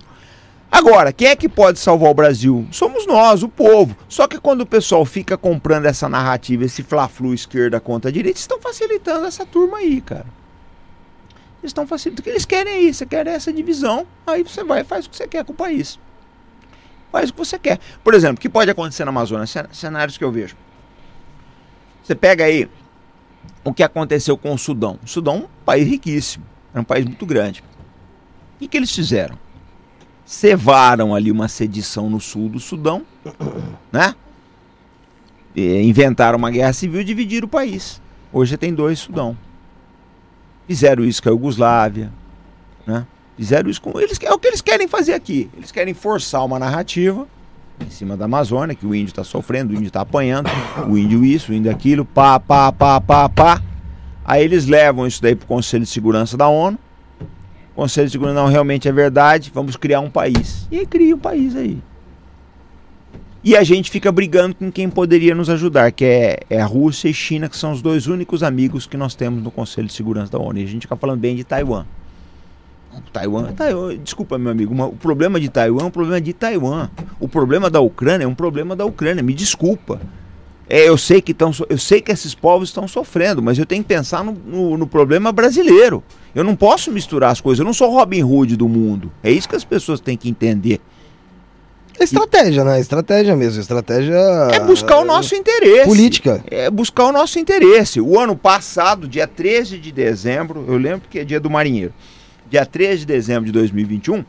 Agora, quem é que pode salvar o Brasil? Somos nós, o povo. Só que quando o pessoal fica comprando essa narrativa, esse fla-flu esquerda contra direita, estão facilitando essa turma aí, cara. Eles estão facilitando. O que eles querem é isso, você quer essa divisão, aí você vai e faz o que você quer com o país. Faz o que você quer. Por exemplo, o que pode acontecer na Amazônia? Cenários que eu vejo. Você pega aí o que aconteceu com o Sudão. O Sudão é um país riquíssimo, é um país muito grande. O que eles fizeram? cevaram ali uma sedição no sul do Sudão, né? E inventaram uma guerra civil e dividiram o país. Hoje tem dois Sudão. Fizeram isso com a Iugoslávia, né? Fizeram isso com eles. É o que eles querem fazer aqui. Eles querem forçar uma narrativa em cima da Amazônia, que o índio está sofrendo, o índio está apanhando, o índio isso, o índio aquilo, pá, pá, pá, pá, pá. Aí eles levam isso daí para o Conselho de Segurança da ONU. O Conselho de Segurança não realmente é verdade, vamos criar um país. E aí cria um país aí. E a gente fica brigando com quem poderia nos ajudar, que é, é, a Rússia e China, que são os dois únicos amigos que nós temos no Conselho de Segurança da ONU. E a gente fica falando bem de Taiwan. Taiwan, Taiwan desculpa, meu amigo, o problema de Taiwan é um problema de Taiwan. O problema da Ucrânia é um problema da Ucrânia, me desculpa. É, eu, sei que tão, eu sei que esses povos estão sofrendo, mas eu tenho que pensar no, no, no problema brasileiro. Eu não posso misturar as coisas. Eu não sou Robin Hood do mundo. É isso que as pessoas têm que entender. É estratégia, né? Estratégia mesmo. Estratégia. É buscar o nosso interesse. Política. É buscar o nosso interesse. O ano passado, dia 13 de dezembro, eu lembro que é dia do marinheiro. Dia 13 de dezembro de 2021,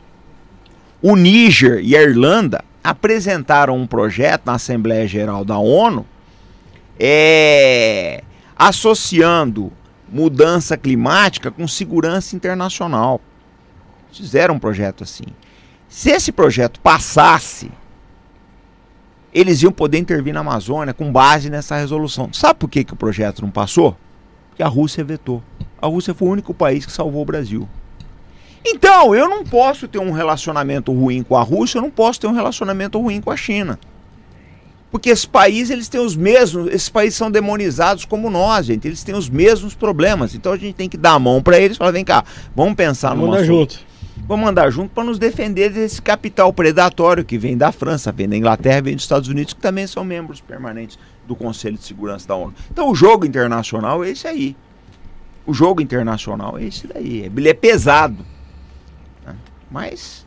o Níger e a Irlanda apresentaram um projeto na Assembleia Geral da ONU é, associando mudança climática com segurança internacional. Fizeram um projeto assim. Se esse projeto passasse, eles iam poder intervir na Amazônia com base nessa resolução. Sabe por que, que o projeto não passou? Porque a Rússia vetou. A Rússia foi o único país que salvou o Brasil. Então, eu não posso ter um relacionamento ruim com a Rússia, eu não posso ter um relacionamento ruim com a China. Porque esses países, eles têm os mesmos, esses países são demonizados como nós, gente. Eles têm os mesmos problemas. Então a gente tem que dar a mão para eles e falar: vem cá, vamos pensar no Vamos andar junto. Vamos andar junto para nos defender desse capital predatório que vem da França, vem da Inglaterra, vem dos Estados Unidos, que também são membros permanentes do Conselho de Segurança da ONU. Então o jogo internacional é esse aí. O jogo internacional é esse daí. Ele é pesado. Mas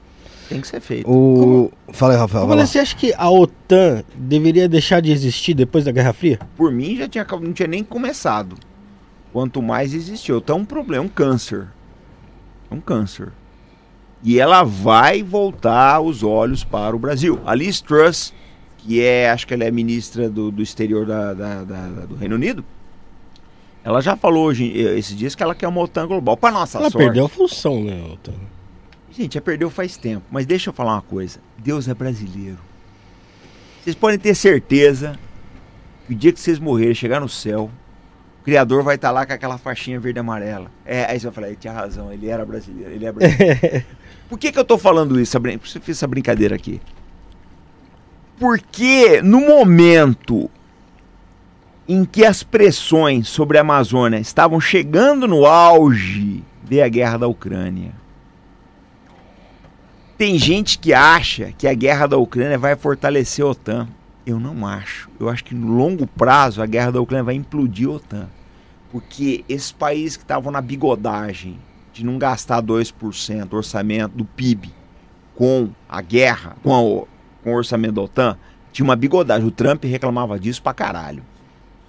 tem que ser feito. O... Como... Fala aí, Rafael. Como você acha que a OTAN deveria deixar de existir depois da Guerra Fria? Por mim, já tinha, não tinha nem começado. Quanto mais existiu. Então, um problema, um câncer. Um câncer. E ela vai voltar os olhos para o Brasil. A Liz Truss, que é, acho que ela é ministra do, do exterior da, da, da, do Reino Unido, ela já falou hoje, esses dias que ela quer uma OTAN global. Para nossa ela sorte. perdeu a função, né, OTAN? Gente, já perdeu faz tempo. Mas deixa eu falar uma coisa. Deus é brasileiro. Vocês podem ter certeza que o dia que vocês morrerem, chegar no céu, o Criador vai estar lá com aquela faixinha verde e amarela. É, aí você vai falar, ele tinha razão, ele era brasileiro, ele é brasileiro. Por que, que eu estou falando isso? Por que você fez essa brincadeira aqui? Porque no momento em que as pressões sobre a Amazônia estavam chegando no auge, veio a guerra da Ucrânia. Tem gente que acha que a guerra da Ucrânia vai fortalecer a OTAN. Eu não acho. Eu acho que no longo prazo a guerra da Ucrânia vai implodir a OTAN. Porque esses países que estavam na bigodagem de não gastar 2% do orçamento do PIB com a guerra, com, a, com o orçamento da OTAN, tinha uma bigodagem. O Trump reclamava disso pra caralho.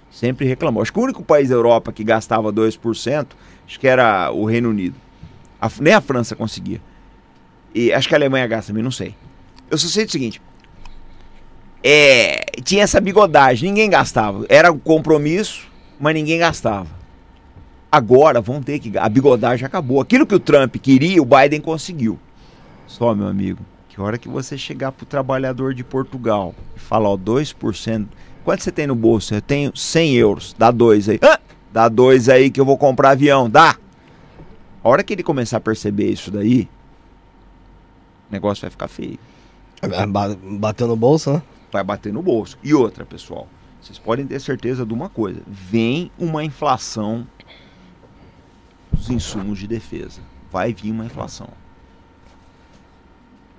Sempre reclamou. Acho que o único país da Europa que gastava 2%, acho que era o Reino Unido. A, nem a França conseguia. E acho que a Alemanha gasta também, não sei. Eu só sei o seguinte. É, tinha essa bigodagem, ninguém gastava. Era um compromisso, mas ninguém gastava. Agora vão ter que. A bigodagem acabou. Aquilo que o Trump queria, o Biden conseguiu. Só, meu amigo, que hora que você chegar pro trabalhador de Portugal e falar, ó, 2%. quanto você tem no bolso? Eu tenho 100 euros, dá dois aí. Dá dois aí que eu vou comprar avião, dá. A hora que ele começar a perceber isso daí, o negócio vai ficar feio. Bateu no bolso, né? Vai bater no bolso. E outra, pessoal, vocês podem ter certeza de uma coisa: vem uma inflação dos insumos de defesa. Vai vir uma inflação.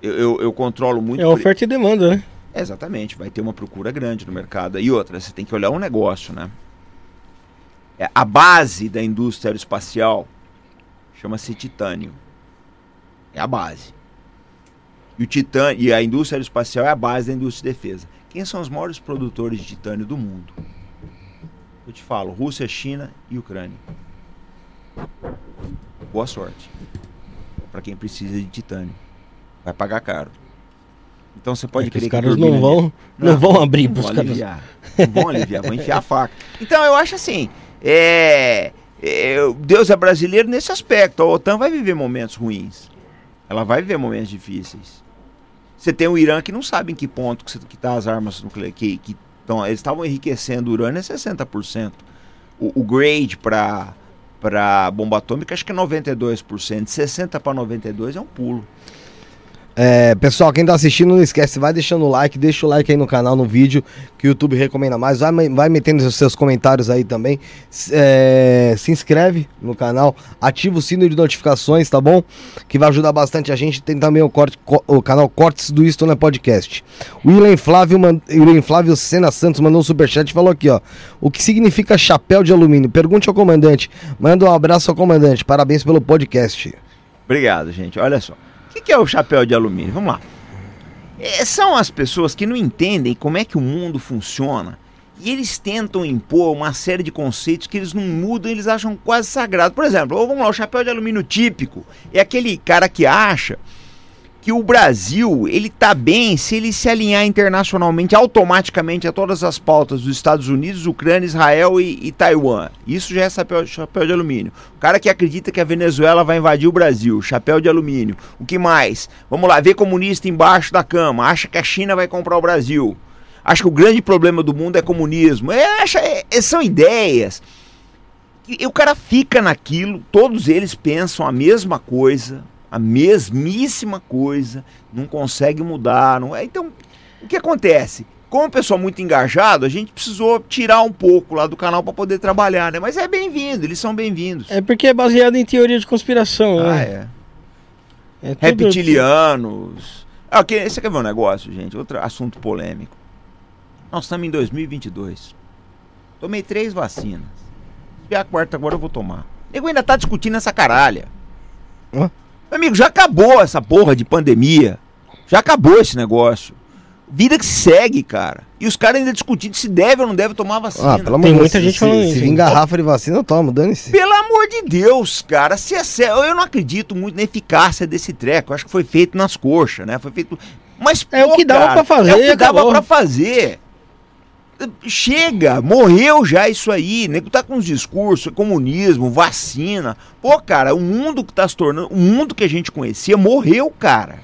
Eu, eu, eu controlo muito. É oferta e demanda, né? Exatamente, vai ter uma procura grande no mercado. E outra, você tem que olhar um negócio, né? É, a base da indústria aeroespacial chama-se titânio. É a base. E, o titânio, e a indústria aeroespacial é a base da indústria de defesa. Quem são os maiores produtores de titânio do mundo? Eu te falo, Rússia, China e Ucrânia. Boa sorte. Para quem precisa de titânio. Vai pagar caro. Então você pode É que querer os caras que não vão, não, vão abrir não vão caras. aliviar. Não vão aliviar, vão enfiar a faca. Então eu acho assim, é, é, Deus é brasileiro nesse aspecto. A OTAN vai viver momentos ruins. Ela vai viver momentos difíceis. Você tem o Irã que não sabe em que ponto que está as armas nucleares. Que, que eles estavam enriquecendo o urânio a 60%. O, o grade para para bomba atômica acho que é 92%. De 60 para 92 é um pulo. É, pessoal, quem tá assistindo, não esquece, vai deixando o like, deixa o like aí no canal, no vídeo, que o YouTube recomenda mais. Vai, vai metendo os seus comentários aí também. É, se inscreve no canal, ativa o sino de notificações, tá bom? Que vai ajudar bastante a gente. Tem também o, corte, co- o canal Cortes do Isto na Podcast. O William Flávio, William Flávio Sena Santos mandou um superchat e falou aqui, ó. O que significa chapéu de alumínio? Pergunte ao comandante. Manda um abraço ao comandante. Parabéns pelo podcast. Obrigado, gente. Olha só. O que, que é o chapéu de alumínio? Vamos lá. É, são as pessoas que não entendem como é que o mundo funciona e eles tentam impor uma série de conceitos que eles não mudam, eles acham quase sagrado. Por exemplo, vamos lá, o chapéu de alumínio típico é aquele cara que acha que o Brasil ele tá bem se ele se alinhar internacionalmente automaticamente a todas as pautas dos Estados Unidos, Ucrânia, Israel e, e Taiwan. Isso já é chapéu, chapéu de alumínio. O cara que acredita que a Venezuela vai invadir o Brasil, chapéu de alumínio. O que mais? Vamos lá, ver comunista embaixo da cama, acha que a China vai comprar o Brasil. Acha que o grande problema do mundo é comunismo. É, acha, é, é, são ideias. E o cara fica naquilo, todos eles pensam a mesma coisa, a mesmíssima coisa, não consegue mudar. Não é? Então, o que acontece? Como pessoal muito engajado, a gente precisou tirar um pouco lá do canal para poder trabalhar, né? Mas é bem-vindo, eles são bem-vindos. É porque é baseado em teoria de conspiração, Ah, né? é. É Reptilianos. Ah, ok, esse aqui é um negócio, gente, outro assunto polêmico. Nós estamos em 2022. Tomei três vacinas. Se a quarta agora eu vou tomar. O nego ainda tá discutindo essa caralha. Hã? Meu amigo, já acabou essa porra de pandemia. Já acabou esse negócio. Vida que se segue, cara. E os caras ainda discutindo se deve ou não deve tomar vacina. Ah, pelo amor Tem de Deus, muita se- gente se, falando se isso, vir garrafa de vacina, eu tomo, dane-se. Pelo amor de Deus, cara, se é sério, eu não acredito muito na eficácia desse treco. Eu acho que foi feito nas coxas, né? Foi feito. Mas É o pô, que dava cara, pra fazer, É o que dava acabou. pra fazer. Chega, morreu já isso aí. Nego tá com os discursos, comunismo, vacina. Pô, cara, o mundo que tá se tornando, o mundo que a gente conhecia morreu, cara.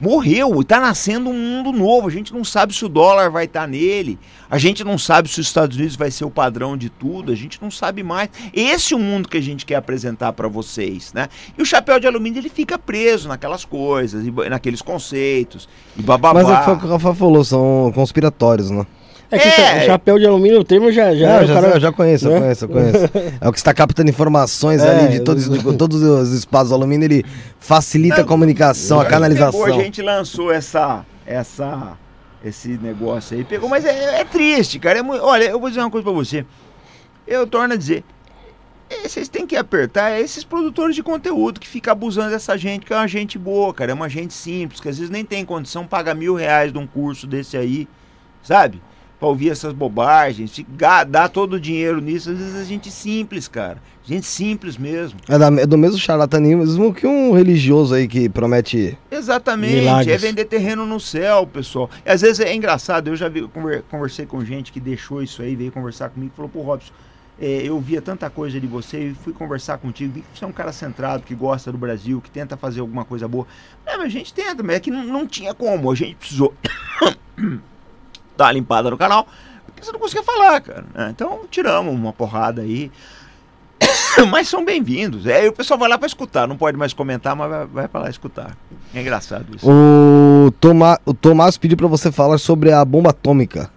Morreu, tá nascendo um mundo novo. A gente não sabe se o dólar vai estar nele. A gente não sabe se os Estados Unidos vai ser o padrão de tudo. A gente não sabe mais. Esse é o mundo que a gente quer apresentar para vocês, né? E o chapéu de alumínio ele fica preso naquelas coisas, naqueles conceitos, e bababá. Mas é o que o Rafa falou, são conspiratórios, né? É que o É. chapéu de alumínio, o termo já. já, Já, o já, cara- eu já conheço, eu né? conheço, eu conheço. É o que está captando informações É, ali de todos, de todos os espaços. O alumínio ele facilita a Não, comunicação, a canalização. Pegou, a gente lançou essa, essa, esse negócio aí, pegou, mas é, é triste, cara. É mui- olha, eu vou dizer uma coisa pra você. Eu torno a dizer. eh, Vocês têm que apertar esses produtores de conteúdo que ficam abusando dessa gente, que é uma gente boa, cara. É uma gente simples, que às vezes nem tem condição, paga mil reais de um curso desse aí, sabe? Pra ouvir essas bobagens, dá todo o dinheiro nisso. Às vezes é gente simples, cara. Gente simples mesmo. É, da- é do mesmo charlatanismo que um religioso aí que promete. Exatamente, Milagres. é vender terreno no céu, pessoal. E às vezes é engraçado, eu já vi, conver- conversei com gente que deixou isso aí, veio conversar comigo e falou, pô, Robson, é, eu via tanta coisa de você e fui conversar contigo, vi que você é um cara centrado, que gosta do Brasil, que tenta fazer alguma coisa boa. É, mas a gente tenta, mas é que não, não tinha como, a gente precisou dar uma limpada no canal, Porque você não conseguia falar, cara. Né? Então tiramos uma porrada aí. mas são bem-vindos. É, o pessoal vai lá para escutar, não pode mais comentar, mas vai, vai para lá escutar. É engraçado isso. O, Toma, o Tomás pediu para você falar sobre a bomba atômica.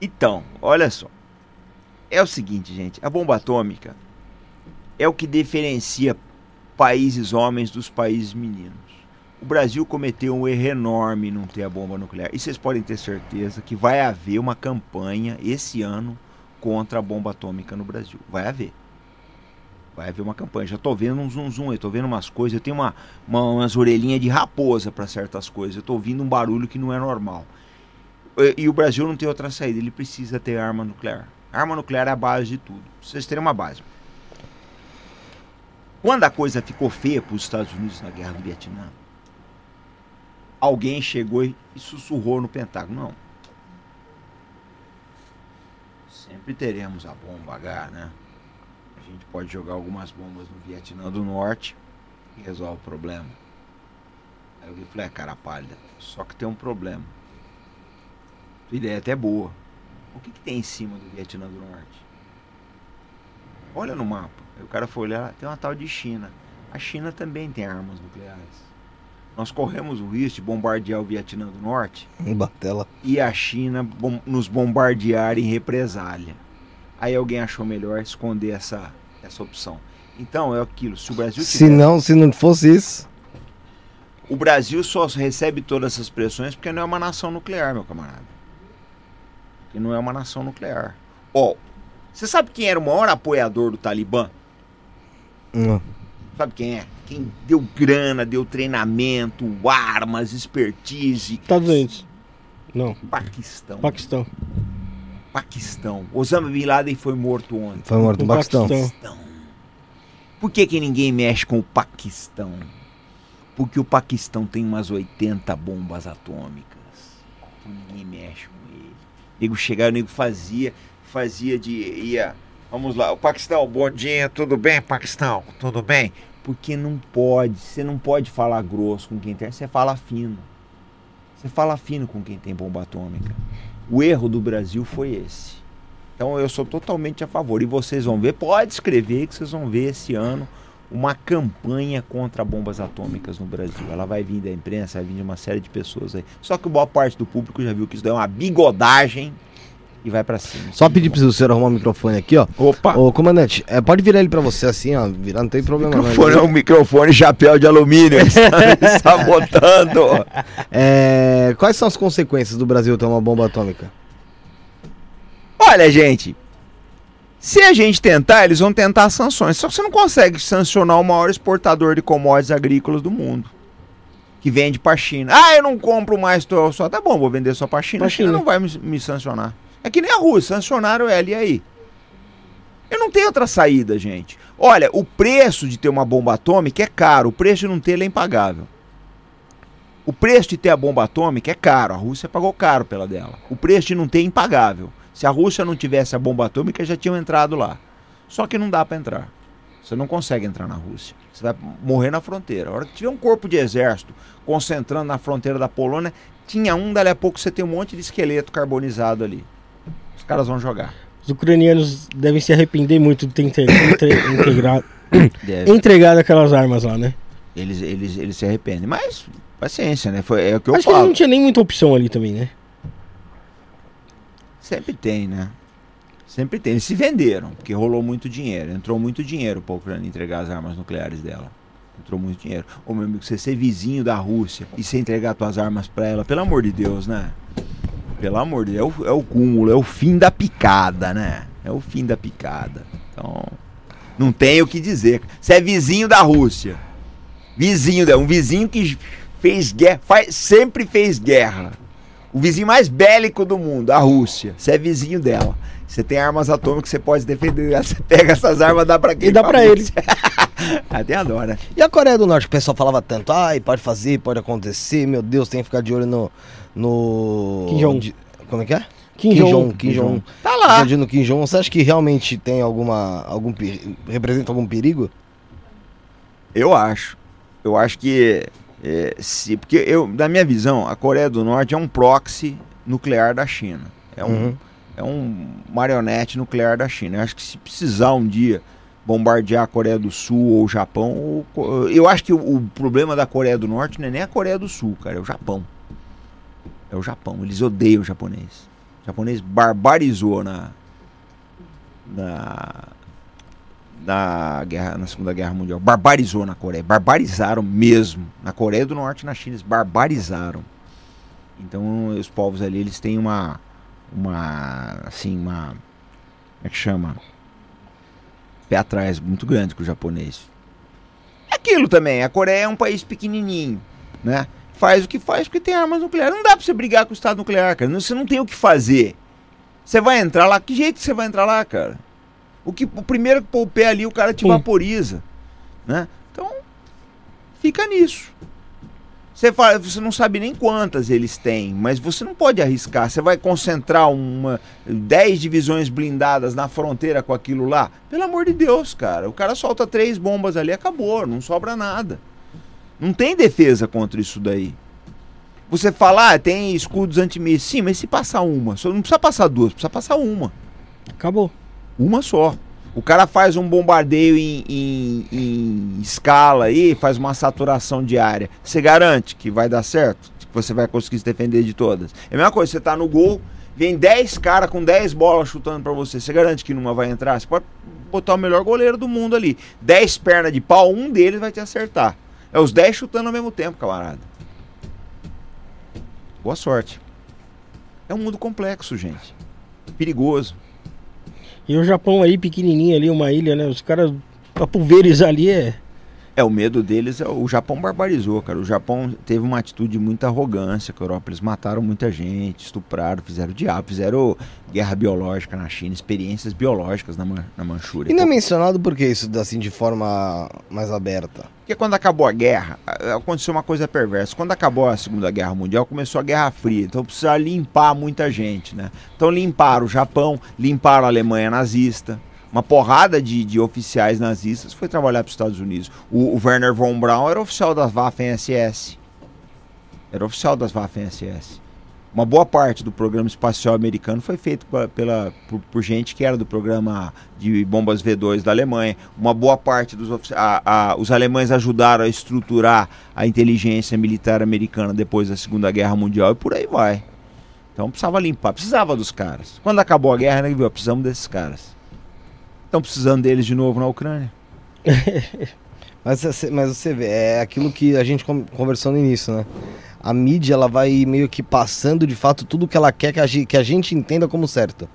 Então, olha só. É o seguinte, gente, a bomba atômica é o que diferencia países homens dos países meninos. O Brasil cometeu um erro enorme em não ter a bomba nuclear. E vocês podem ter certeza que vai haver uma campanha esse ano contra a bomba atômica no Brasil. Vai haver. Vai haver uma campanha. Já estou vendo um zoom zoom, estou vendo umas coisas. Eu tenho uma, uma, umas orelhinhas de raposa para certas coisas. Eu estou ouvindo um barulho que não é normal. E, e, o Brasil não tem outra saída. Ele precisa ter arma nuclear. Arma nuclear é a base de tudo. Vocês terem uma base. Quando a coisa ficou feia para os Estados Unidos na guerra do Vietnã, alguém chegou e sussurrou no Pentágono: não. Sempre teremos a bomba H, né? A gente pode jogar algumas bombas no Vietnã do Norte e resolve o problema. Aí eu falei: é, cara pálida, só que tem um problema. A ideia é até boa. O que, que tem em cima do Vietnã do Norte? Olha no mapa. Aí o cara foi olhar, tem uma tal de China. A China também tem armas nucleares. Nós corremos o risco de bombardear o Vietnã do Norte Batela. e a China bom, nos bombardear em represália. Aí alguém achou melhor esconder essa, essa opção. Então é aquilo. Se o Brasil Se não, se não fosse isso. O Brasil só recebe todas essas pressões porque não é uma nação nuclear, meu camarada. Porque não é uma nação nuclear. Ó, você sabe quem era o maior apoiador do Talibã? Não. Sabe quem é? Quem deu grana, deu treinamento, armas, expertise. Estados Unidos. Não. Paquistão. Paquistão. Paquistão. Osama Bin Laden foi morto ontem. Foi morto no Paquistão. Paquistão. Por que, que ninguém mexe com o Paquistão? Porque o Paquistão tem umas 80 bombas atômicas. Ninguém mexe com ele. O nego chegava, o nego fazia, fazia de. ia. Vamos lá, o Paquistão, bom dia, tudo bem, Paquistão? Tudo bem? Porque não pode, você não pode falar grosso com quem tem, você fala fino. Você fala fino com quem tem bomba atômica. O erro do Brasil foi esse. Então eu sou totalmente a favor. E vocês vão ver, pode escrever que vocês vão ver esse ano uma campanha contra bombas atômicas no Brasil. Ela vai vir da imprensa, vai vir de uma série de pessoas aí. Só que boa parte do público já viu que isso daí é uma bigodagem e vai pra cima. Só pedir pro senhor arrumar o microfone aqui, ó. Opa! Ô, comandante, é, pode virar ele pra você assim, ó. Virar não tem problema não. microfone é um microfone chapéu de alumínio. Ele está sabotando. É, quais são as consequências do Brasil ter uma bomba atômica? Olha, gente. Se a gente tentar, eles vão tentar sanções. Só que você não consegue sancionar o maior exportador de commodities agrícolas do mundo. Que vende pra China. Ah, eu não compro mais tua só. Tá bom, vou vender só pra China. Pra a China China. não vai me, me sancionar. É que nem a Rússia, sancionaram ela, e aí? Eu não tenho outra saída, gente. Olha, o preço de ter uma bomba atômica é caro, o preço de não ter é impagável. O preço de ter a bomba atômica é caro, a Rússia pagou caro pela dela. O preço de não ter é impagável. Se a Rússia não tivesse a bomba atômica, já tinham entrado lá. Só que não dá para entrar. Você não consegue entrar na Rússia. Você vai morrer na fronteira. A hora que tiver um corpo de exército concentrando na fronteira da Polônia, tinha um, dali a pouco você tem um monte de esqueleto carbonizado ali. Os caras vão jogar. Os ucranianos devem se arrepender muito de ter integrado, entregado aquelas armas lá, né? Eles, eles, eles se arrependem. Mas, paciência, né? Foi, é o que eu Acho que falo. não tinha nem muita opção ali também, né? Sempre tem, né? Sempre tem. Eles se venderam, porque rolou muito dinheiro. Entrou muito dinheiro para a Ucrânia entregar as armas nucleares dela. Entrou muito dinheiro. Ô meu amigo, você ser vizinho da Rússia e você entregar suas armas para ela, pelo amor de Deus, né? Pelo amor de Deus, é o, é o cúmulo, é o fim da picada, né? É o fim da picada. Então, não tem o que dizer. Você é vizinho da Rússia. Vizinho um vizinho que fez guerra, faz, sempre fez guerra. O vizinho mais bélico do mundo, a Rússia. Você é vizinho dela. Você tem armas atômicas, você pode defender. Você pega essas armas, dá pra quem? E dá pra ele. Até adora. E a Coreia do Norte, o pessoal falava tanto, ai, pode fazer, pode acontecer, meu Deus, tem que ficar de olho no. no Kim Jong. de- como é que é? Kim Jong. Kim Jong. Tá lá. No Kim Jong. Você acha que realmente tem alguma. algum representa algum perigo? Eu acho. Eu acho que. é, se, porque eu, na minha visão, a Coreia do Norte é um proxy nuclear da China. É um, Uhum. É um marionete nuclear da China. Eu acho que se precisar um dia bombardear a Coreia do Sul ou o Japão, eu acho que o, problema da Coreia do Norte não é nem a Coreia do Sul, cara, é o Japão. É o Japão. Eles odeiam o japonês. O japonês barbarizou na na na guerra na Segunda Guerra Mundial. Barbarizou na Coreia, barbarizaram mesmo. Na Coreia do Norte na China eles barbarizaram. Então os povos ali eles têm uma uma assim uma como é que chama? Pé atrás muito grande com o japonês. É aquilo também, a Coreia é um país pequenininho, né? Faz o que faz porque tem armas nucleares. Não dá pra você brigar com o Estado nuclear, cara. Você não tem o que fazer. Você vai entrar lá, que jeito você vai entrar lá, cara? O, que, o primeiro que pôr o pé ali, o cara te Sim. vaporiza. Né? Então, fica nisso. Você, fala, você não sabe nem quantas eles têm, mas você não pode arriscar. Você vai concentrar uma 10 divisões blindadas na fronteira com aquilo lá? Pelo amor de Deus, cara. O cara solta três bombas ali, acabou, não sobra nada. Não tem defesa contra isso daí. Você fala, ah, tem escudos antimísseis. Sim, mas se passar uma, só não precisa passar duas, precisa passar uma. Acabou. Uma só. O cara faz um bombardeio em, em, em, escala aí, faz uma saturação diária. Você garante que vai dar certo? Que você vai conseguir se defender de todas? É a mesma coisa, você tá no gol, vem 10 caras com 10 bolas chutando para você. Você garante que numa vai entrar? Você pode botar o melhor goleiro do mundo ali. 10 pernas de pau, um deles vai te acertar. É os 10 chutando ao mesmo tempo, camarada. Boa sorte. É um mundo complexo, gente. Perigoso. E o Japão aí, pequenininho ali, uma ilha, né? Os caras, pra pulverizar ali é... É, o medo deles é o Japão barbarizou, cara. O Japão teve uma atitude de muita arrogância com a Europa. Eles mataram muita gente, estupraram, fizeram diabo, fizeram guerra biológica na China, experiências biológicas na, na Manchúria. E não é mencionado por que isso assim de forma mais aberta? Porque quando acabou a guerra, aconteceu uma coisa perversa. Quando acabou a Segunda Guerra Mundial, começou a Guerra Fria. Então precisava limpar muita gente, né? Então limparam o Japão, limparam a Alemanha nazista uma porrada de, de oficiais nazistas foi trabalhar para os Estados Unidos. O, o, Werner von Braun era oficial das Waffen-SS. Era oficial das Waffen-SS. Uma boa parte do programa espacial americano foi feito pela, por, por, gente que era do programa de bombas V2 da Alemanha. Uma boa parte dos os alemães ajudaram a estruturar a inteligência militar americana depois da Segunda Guerra Mundial e por aí vai. Então precisava limpar, precisava dos caras. Quando acabou a guerra, né, viu? Precisamos desses caras. Estão precisando deles de novo na Ucrânia. mas, mas você vê, é aquilo que a gente conversou no início, né? A mídia ela vai meio que passando de fato tudo que ela quer que a, que a gente entenda como certo.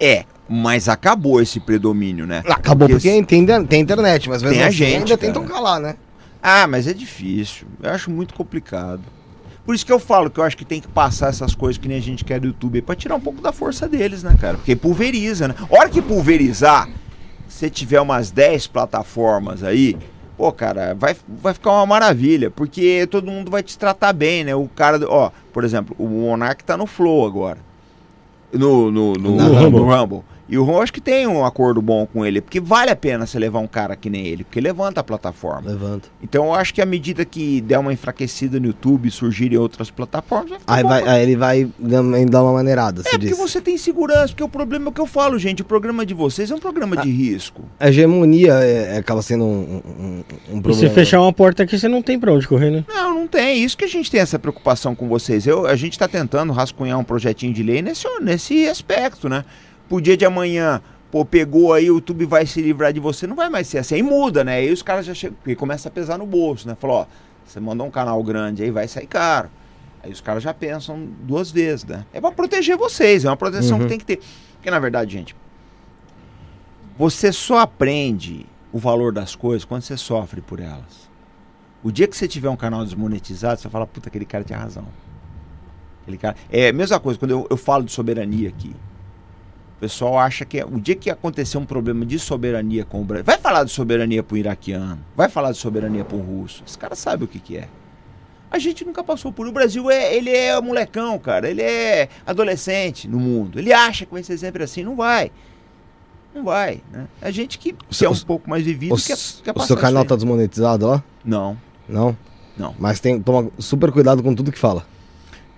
É, mas acabou esse predomínio, né? Acabou porque, porque tem, tem internet, mas tem a assim gente, ainda cara. tentam calar, né? Ah, mas é difícil. Eu acho muito complicado. Por isso que eu falo que eu acho que tem que passar essas coisas que nem a gente quer do YouTube para tirar um pouco da força deles, né, cara? Porque pulveriza, né? Hora que pulverizar, se tiver umas 10 plataformas aí, pô, cara, vai, vai ficar uma maravilha, porque todo mundo vai te tratar bem, né? O cara, ó, por exemplo, o Monark tá no Flow agora. No, no, no, no, no Rumble. Rumble. E o Ron acho que tem um acordo bom com ele, porque vale a pena você levar um cara que nem ele, porque levanta a plataforma. Levanta. Então eu acho que à medida que der uma enfraquecida no YouTube, surgirem outras plataformas, vai aí, vai, aí, ele vai dar uma maneirada, É, porque você tem segurança, porque o problema é o que eu falo, gente, o programa de vocês é um programa a, de risco. A hegemonia é, é, acaba sendo um, um, um problema. E se fechar uma porta aqui, você não tem pra onde correr, né? Não, não tem. Isso que a gente tem essa preocupação com vocês. Eu, a gente tá tentando rascunhar um projetinho de lei nesse, nesse aspecto, né? Pro dia de amanhã pô, pegou aí, o YouTube vai se livrar de você, não vai mais ser assim. Aí muda, né? Aí os caras já chegam, porque começa a pesar no bolso, né? Falou, ó, você mandou um canal grande aí, vai sair caro. Aí os caras já pensam duas vezes, né? É pra proteger vocês, é uma proteção uhum. que tem que ter. Porque na verdade, gente, você só aprende o valor das coisas quando você sofre por elas. O dia que você tiver um canal desmonetizado, você fala, puta, aquele cara tinha razão. Aquele cara... É a mesma coisa quando eu, eu falo de soberania aqui. O pessoal acha que é, o dia que acontecer um problema de soberania com o Brasil. Vai falar de soberania para o iraquiano, vai falar de soberania para o russo. Esse cara sabe o que, que é. A gente nunca passou por. O Brasil é, ele é molecão, cara. Ele é adolescente no mundo. Ele acha que vai ser sempre assim. Não vai. Não vai. Né? A gente que, que é um pouco mais vivido o, quer, quer O seu canal tá desmonetizado lá? Não. Não? Não. Mas tem, toma super cuidado com tudo que fala.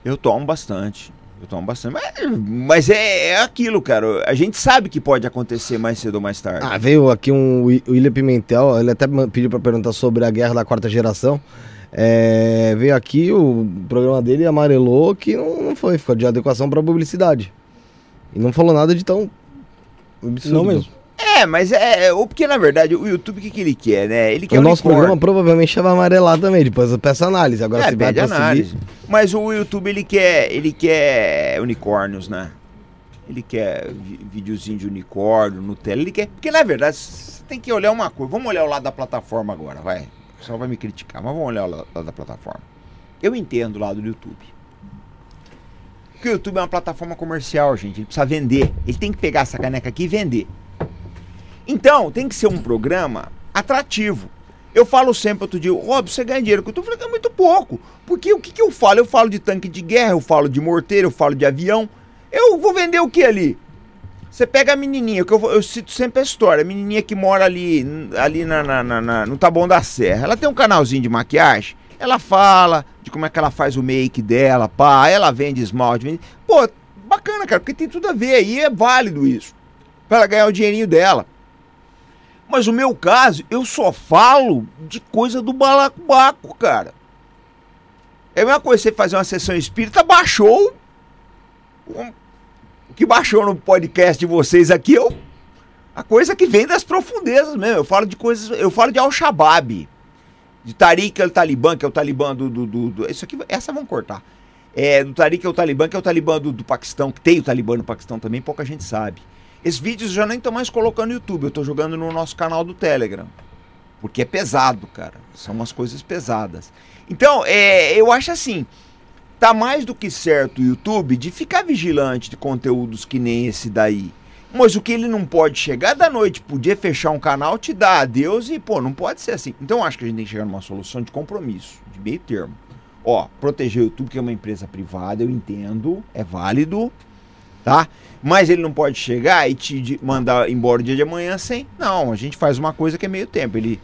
Eu tomo bastante. Eu tomo bastante. Mas, mas é, é, aquilo, cara. A gente sabe que pode acontecer mais cedo ou mais tarde. Ah, veio aqui um William Pimentel, ele até pediu para perguntar sobre a guerra da quarta geração. É, veio aqui, o programa dele amarelou que não, não foi, ficou de adequação para publicidade. E não falou nada de tão absurdo. Não mesmo. É, mas é, é. Porque na verdade o YouTube o que, que ele quer, né? Ele quer o nosso programa provavelmente vai amarelar também, depois eu peço análise. Agora é, se vai análise. Seguir... Mas o YouTube ele quer. Ele quer unicórnios, né? Ele quer videozinho de unicórnio, Nutella, ele quer. Porque na verdade, você tem que olhar uma coisa. Vamos olhar o lado da plataforma agora, vai. O pessoal vai me criticar, mas vamos olhar o lado da plataforma. Eu entendo o lado do YouTube. Porque o YouTube é uma plataforma comercial, gente. Ele precisa vender. Ele tem que pegar essa caneca aqui e vender. Então, tem que ser um programa atrativo. Eu falo sempre outro dia, Rob, você ganha dinheiro, que eu tô falando é muito pouco. Porque o que, que eu falo? Eu falo de tanque de guerra, eu falo de morteiro, eu falo de avião. Eu vou vender o que ali? Você pega a menininha, que eu, eu, cito sempre a história, a menininha que mora ali, ali na, na, na, na, no Taboão da Serra. Ela tem um canalzinho de maquiagem, ela fala de como é que ela faz o make dela, pá, ela vende esmalte, vende... Pô, bacana, cara, porque tem tudo a ver aí, é válido isso. Pra ela ganhar o dinheirinho dela. Mas o meu caso, eu só falo de coisa do balacobaco, cara. É a mesma coisa você fazer uma sessão espírita, baixou. O que baixou no podcast de vocês aqui é a coisa que vem das profundezas mesmo. Eu falo de coisas. Eu falo de Al-Shabaab. De Tariq al-Talibã, que é o Talibã do, do, do, do. Isso aqui, essa vamos cortar. É, do Tariq al-Talibã, que é o Talibã do, do Paquistão, que tem o Talibã no Paquistão também, pouca gente sabe. Esses vídeos eu já nem estou mais colocando no YouTube, eu estou jogando no nosso canal do Telegram. Porque é pesado, cara. São umas coisas pesadas. Então, é, eu acho assim, tá mais do que certo o YouTube de ficar vigilante de conteúdos que nem esse daí. Mas o que ele não pode chegar da noite, podia fechar um canal, te dar adeus e, pô, não pode ser assim. Então acho que a gente tem que chegar numa solução de compromisso, de meio termo. Ó, proteger o YouTube, que é uma empresa privada, eu entendo, é válido, tá? Mas ele não pode chegar e te mandar embora o dia de amanhã sem. Não, a gente faz uma coisa que é meio tempo. Ele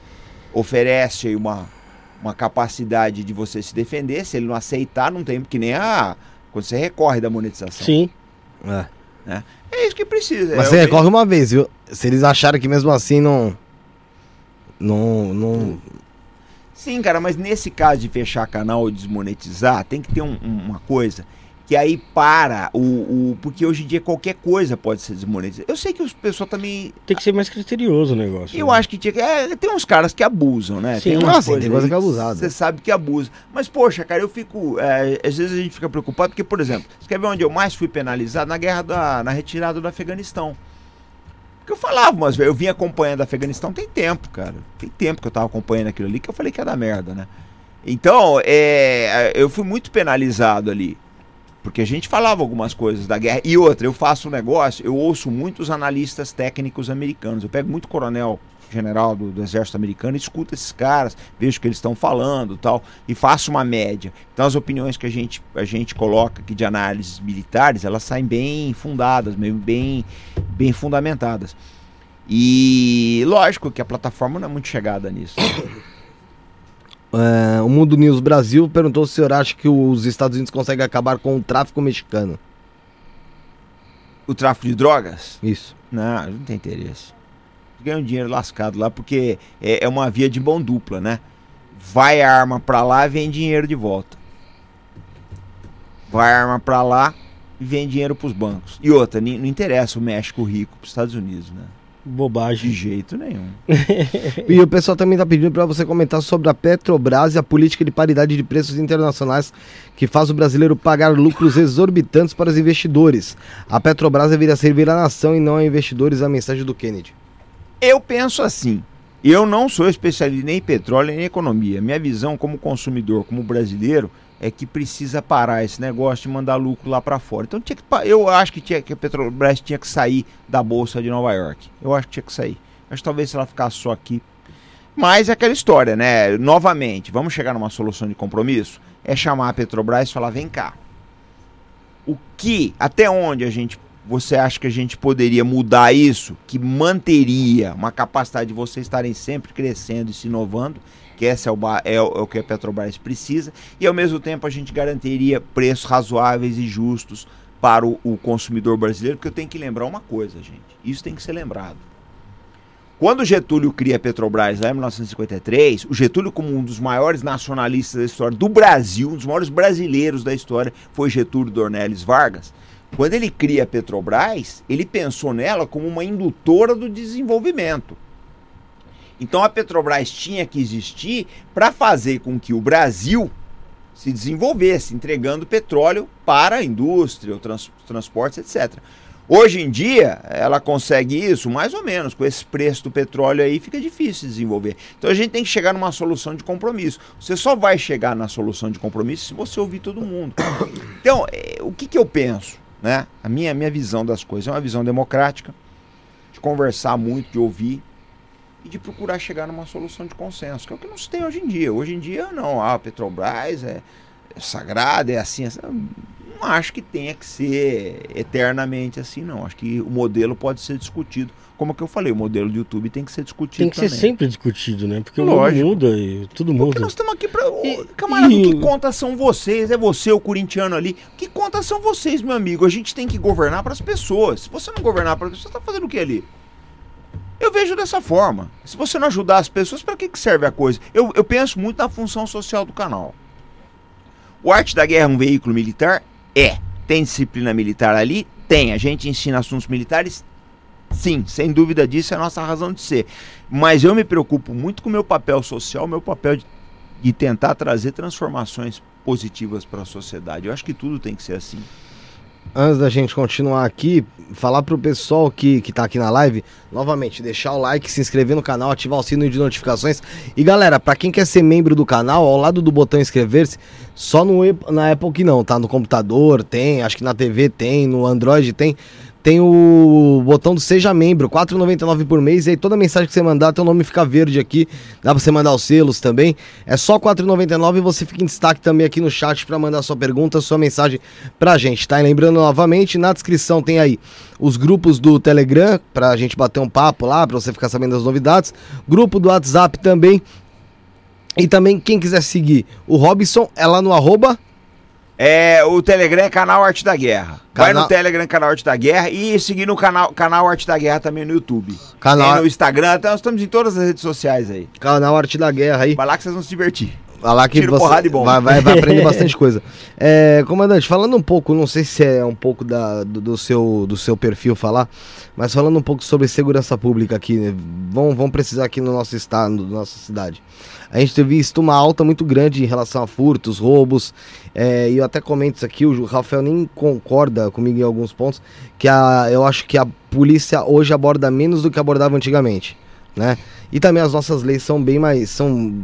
oferece aí uma, uma capacidade de você se defender. Se ele não aceitar, não tem, que nem a. Quando você recorre da monetização. Sim. É. Né? É isso que precisa. Mas é, você recorre uma vez, viu? Se eles acharem que mesmo assim não. Não. não... Sim, cara, mas nesse caso de fechar canal ou desmonetizar, tem que ter um, uma coisa que aí para o, o, Porque hoje em dia qualquer coisa pode ser desmonetizada. Eu sei que os pessoal também. Tem que ser mais criterioso o negócio. Eu né? acho que tinha que. É, tem uns caras que abusam, né? Sim, tem umas coisas, tem coisa que é abusada. Você sabe que abusa. Mas, poxa, cara, eu fico. É, às vezes a gente fica preocupado, porque, por exemplo, você quer ver onde eu mais fui penalizado? Na guerra da. na retirada do Afeganistão. Porque eu falava, mas eu vim acompanhando o Afeganistão tem tempo, cara. Tem tempo que eu tava acompanhando aquilo ali que eu falei que ia dar merda, né? Então, é, eu fui muito penalizado ali. Porque a gente falava algumas coisas da guerra. E outra, eu faço um negócio, eu ouço muitos analistas técnicos americanos. Eu pego muito coronel general do, do, exército americano, escuto esses caras, vejo o que eles estão falando tal, e faço uma média. Então as opiniões que a gente, a gente coloca aqui de análises militares, elas saem bem fundadas, bem, bem fundamentadas. E lógico que a plataforma não é muito chegada nisso. É, o Mundo News Brasil perguntou se o senhor acha que os Estados Unidos conseguem acabar com o tráfico mexicano. O tráfico de drogas? Isso. Não, não tem interesse. Ganha um dinheiro lascado lá porque é, é uma via de mão dupla, né? Vai a arma pra lá e vem dinheiro de volta. Vai a arma pra lá e vem dinheiro pros bancos. E outra, não interessa o México rico pros Estados Unidos, né? Bobagem. De jeito nenhum. e o pessoal também está pedindo para você comentar sobre a Petrobras e a política de paridade de preços internacionais que faz o brasileiro pagar lucros exorbitantes para os investidores. A Petrobras deveria servir à nação e não a investidores, a mensagem do Kennedy. Eu penso assim. Eu não sou especialista nem em petróleo nem em economia. Minha visão como consumidor, como brasileiro, é que precisa parar esse negócio de mandar lucro lá para fora. Então tinha que, eu acho que, tinha, que a Petrobras tinha que sair da bolsa de Nova York. Eu acho que tinha que sair. Mas talvez se ela ficasse só aqui. Mas é aquela história, né? Novamente, vamos chegar numa solução de compromisso? É chamar a Petrobras e falar: vem cá. O que, até onde a gente você acha que a gente poderia mudar isso, que manteria uma capacidade de vocês estarem sempre crescendo e se inovando, que esse é o, é, é o que a Petrobras precisa, e ao mesmo tempo a gente garantiria preços razoáveis e justos para o, o consumidor brasileiro, porque eu tenho que lembrar uma coisa, gente, isso tem que ser lembrado. Quando Getúlio cria a Petrobras lá em 1953, o Getúlio, como um dos maiores nacionalistas da história do Brasil, um dos maiores brasileiros da história, foi Getúlio Dornelles Vargas. Quando ele cria a Petrobras, ele pensou nela como uma indutora do desenvolvimento. Então a Petrobras tinha que existir para fazer com que o Brasil se desenvolvesse, entregando petróleo para a indústria, o trans, transportes, etc. Hoje em dia, ela consegue isso mais ou menos. Com esse preço do petróleo aí, fica difícil desenvolver. Então a gente tem que chegar numa solução de compromisso. Você só vai chegar na solução de compromisso se você ouvir todo mundo. Então, é, o que, que eu penso? Né? A minha, minha visão das coisas é uma visão democrática, de conversar muito, de ouvir e de procurar chegar numa solução de consenso, que é o que não se tem hoje em dia. Hoje em dia, não, ah, a Petrobras é, é sagrada, é assim, assim. Não acho que tenha que ser eternamente assim, não. Acho que o modelo pode ser discutido. Como que eu falei, o modelo do YouTube tem que ser discutido. Tem que também. ser sempre discutido, né? Porque Lógico. o mundo muda e tudo muda. Porque nós estamos aqui para. Camarada, e... que conta são vocês? É você, o corintiano ali. Que conta são vocês, meu amigo? A gente tem que governar para as pessoas. Se você não governar para as pessoas, você está fazendo o que ali? Eu vejo dessa forma. Se você não ajudar as pessoas, para que, que serve a coisa? Eu, eu penso muito na função social do canal. O Arte da Guerra é um veículo militar? É. Tem disciplina militar ali? Tem. A gente ensina assuntos militares? Sim, sem dúvida disso é a nossa razão de ser. Mas eu me preocupo muito com o meu papel social, meu papel de, de tentar trazer transformações positivas para a sociedade. Eu acho que tudo tem que ser assim. Antes da gente continuar aqui, falar pro pessoal que, que tá aqui na live, novamente, deixar o like, se inscrever no canal, ativar o sino de notificações. E galera, para quem quer ser membro do canal, ao lado do botão inscrever-se, só no, na Apple que não, tá? No computador tem, acho que na TV tem, no Android tem. Tem o botão do Seja Membro, R$ 4,99 por mês. E aí toda mensagem que você mandar, teu nome fica verde aqui. Dá pra você mandar os selos também. É só R$ 4,99 e você fica em destaque também aqui no chat para mandar sua pergunta, sua mensagem pra gente, tá? E lembrando novamente, na descrição tem aí os grupos do Telegram, pra gente bater um papo lá, pra você ficar sabendo das novidades. Grupo do WhatsApp também. E também, quem quiser seguir o Robson, é lá no arroba é, o Telegram é canal Arte da Guerra. Canal... Vai no Telegram, canal Arte da Guerra e seguir no canal, canal Arte da Guerra também no YouTube. Canal... no Instagram, então nós estamos em todas as redes sociais aí. Canal Arte da Guerra aí. Vai lá que vocês vão se divertir. Vai lá que Tiro você vai, vai, vai, aprender bastante coisa. É, comandante, falando um pouco, não sei se é um pouco da, do, do, seu, do seu perfil falar, mas falando um pouco sobre segurança pública aqui, né? vão, vão precisar aqui no nosso estado, na nossa cidade a gente teve visto uma alta muito grande em relação a furtos, roubos. É, e eu até comento isso aqui, o Rafael nem concorda comigo em alguns pontos, que a, eu acho que a polícia hoje aborda menos do que abordava antigamente. Né? E também as nossas leis são bem mais. são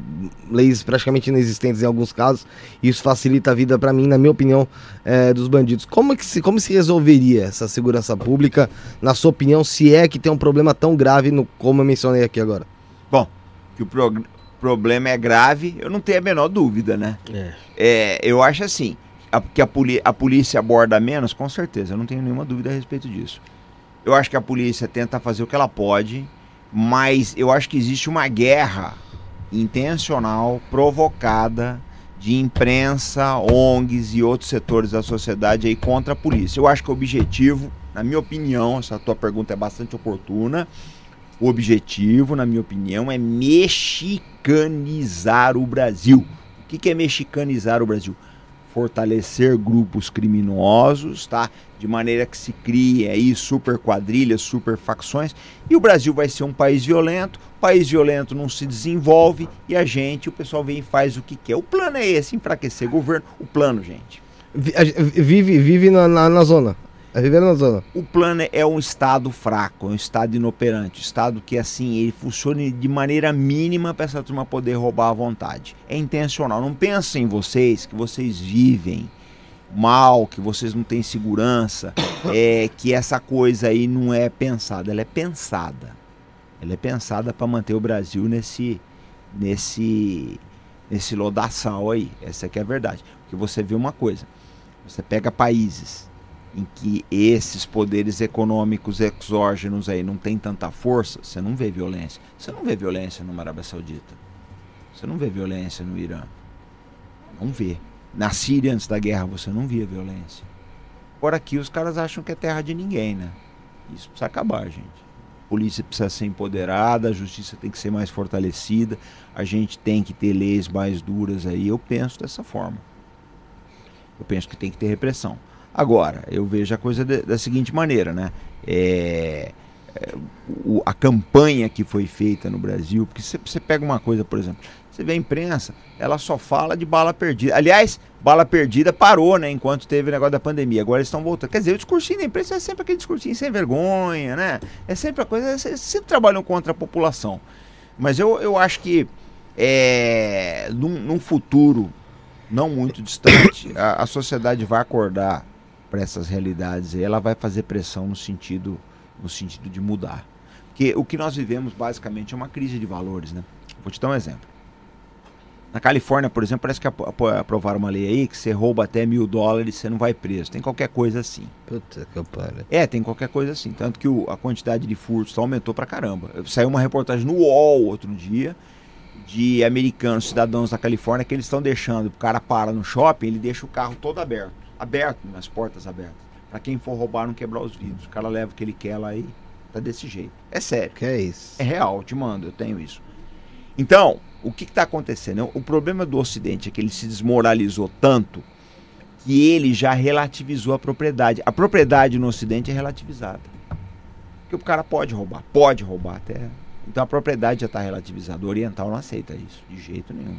leis praticamente inexistentes em alguns casos. E isso facilita a vida, para mim, na minha opinião, é, dos bandidos. Como, que se, como se resolveria essa segurança pública, na sua opinião, se é que tem um problema tão grave no, como eu mencionei aqui agora? Bom, que o, prog problema é grave, eu não tenho a menor dúvida, né? É. é eu acho assim, a, que a, a polícia aborda menos, com certeza, eu não tenho nenhuma dúvida a respeito disso. Eu acho que a polícia tenta fazer o que ela pode, mas eu acho que existe uma guerra intencional, provocada, de imprensa, ONGs e outros setores da sociedade aí contra a polícia. Eu acho que o objetivo, na minha opinião, essa tua pergunta é bastante oportuna, o objetivo, na minha opinião, é mexicanizar o Brasil. O que, é mexicanizar o Brasil? Fortalecer grupos criminosos, tá? De maneira que se crie aí super quadrilhas, super facções, e o Brasil vai ser um país violento. País violento não se desenvolve e a gente, o pessoal vem e faz o que quer. O plano é esse, enfraquecer governo. O plano, gente. Vive, vive na, na, na zona. É viver na zona. O plano é um estado fraco, é um estado inoperante, um estado que assim, ele funciona de maneira mínima para essa turma poder roubar à vontade. É intencional. Não pensem em vocês que vocês vivem mal, que vocês não têm segurança, é que essa coisa aí não é pensada, ela é pensada. Ela é pensada para manter o Brasil nesse nesse nesse lodaçal aí. Essa é que é a verdade. Porque você vê uma coisa, você pega países em que esses poderes econômicos exógenos aí não têm tanta força, você não vê violência. Você não vê violência numa Arábia Saudita. Você não vê violência no Irã. Não vê. Na Síria, antes da guerra, você não via violência. Agora aqui os caras acham que é terra de ninguém, né? Isso precisa acabar, gente. A polícia precisa ser empoderada, a justiça tem que ser mais fortalecida, a gente tem que ter leis mais duras aí. Eu penso dessa forma. Eu penso que tem que ter repressão. Agora, eu vejo a coisa de, da seguinte maneira, né? É, é, o, a campanha que foi feita no Brasil, porque você pega uma coisa, por exemplo, você vê a imprensa, ela só fala de bala perdida. Aliás, bala perdida parou, né? Enquanto teve o negócio da pandemia. Agora eles estão voltando. Quer dizer, o discursinho da imprensa é sempre aquele discursinho sem vergonha, né? É sempre a coisa. Eles sempre trabalham contra a população. Mas eu, eu acho que é, num, num futuro não muito distante, a, a sociedade vai acordar para essas realidades e ela vai fazer pressão no sentido, no sentido de mudar. Porque o que nós vivemos basicamente é uma crise de valores, né? Vou te dar um exemplo. Na Califórnia, por exemplo, parece que aprovaram uma lei aí que você rouba até mil dólares e você não vai preso. Tem qualquer coisa assim. Puta que pariu. É, tem qualquer coisa assim. Tanto que o, a quantidade de furtos aumentou pra caramba. Saiu uma reportagem no UOL outro dia de americanos, cidadãos da Califórnia, que eles estão deixando, o cara para no shopping, ele deixa o carro todo aberto, aberto, nas portas abertas, para quem for roubar não quebrar os vidros. O cara leva o que ele quer lá e tá desse jeito. É sério. Que é isso? É real, te mando, eu tenho isso. Então, o que está acontecendo? O problema do Ocidente é que ele se desmoralizou tanto que ele já relativizou a propriedade. A propriedade no Ocidente é relativizada. Porque o cara pode roubar, pode roubar até então a propriedade já está relativizada. O oriental não aceita isso, de jeito nenhum.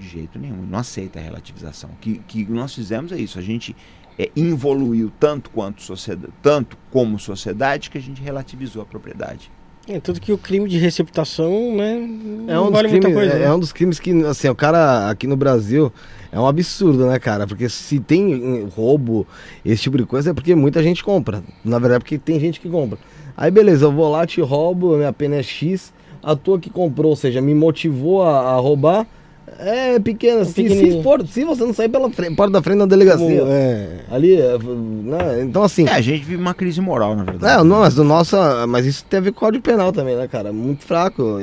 De jeito nenhum. Não aceita a relativização. O que, que nós fizemos é isso. A gente é, evoluiu tanto quanto sociedade, tanto como sociedade que a gente relativizou a propriedade. É, tanto que o crime de receptação, né? É um, vale crimes, coisa, é, né? é um dos crimes que, assim, o cara aqui no Brasil é um absurdo, né, cara? Porque se tem roubo, esse tipo de coisa, é porque muita gente compra. Na verdade, é porque tem gente que compra. Aí beleza, eu vou lá, te roubo, minha pena é X, a tua que comprou, ou seja, me motivou a, a roubar, é pequena. Se, se, for, se você não sair pela frente, porta da frente da delegacia. Como, é. Ali, é, né? Então assim. É, a gente vive uma crise moral, na verdade. É, não, mas o nosso. Mas isso tem a ver com o código penal também, né, cara? Muito fraco.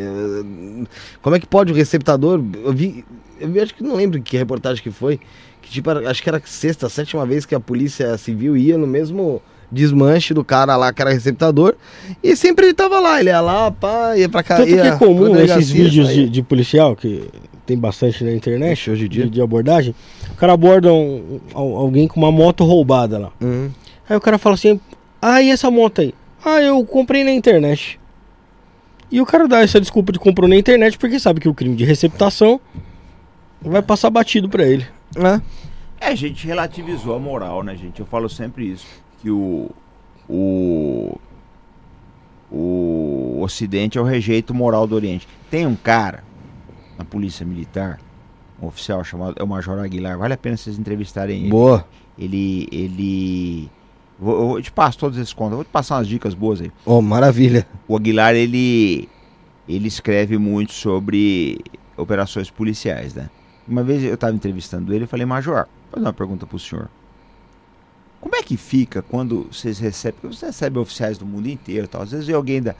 Como é que pode o receptador. Eu vi. Eu vi, acho que não lembro que reportagem que foi. Que tipo, acho que era sexta, sétima vez que a polícia civil ia no mesmo desmanche do cara lá que era receptador. E sempre ele tava lá, ele ia lá, pá, ia pra cá. Tanto que é comum esses vídeos de, de, policial, que tem bastante na internet, hoje em dia. De, de, abordagem. O cara aborda um, alguém com uma moto roubada lá. Uhum. Aí o cara fala assim: Ah, e essa moto aí? Ah, eu comprei na internet. E o cara dá essa desculpa de comprou na internet porque sabe que o crime de receptação vai passar batido pra ele. É. É, a gente relativizou a moral, né, gente? Eu falo sempre isso que o, o, o Ocidente é o rejeito moral do Oriente. Tem um cara na Polícia Militar, um oficial chamado é o Major Aguilar, vale a pena vocês entrevistarem ele. Boa. Ele. ele vou, eu te passo todos esses contos, vou te passar umas dicas boas aí. Oh, maravilha. O Aguilar, ele, ele escreve muito sobre operações policiais, né? Uma vez eu estava entrevistando ele e falei, Major, vou fazer uma pergunta para o senhor. Como é que fica quando vocês recebem, porque vocês recebem oficiais do mundo inteiro, tal. às vezes vem alguém da,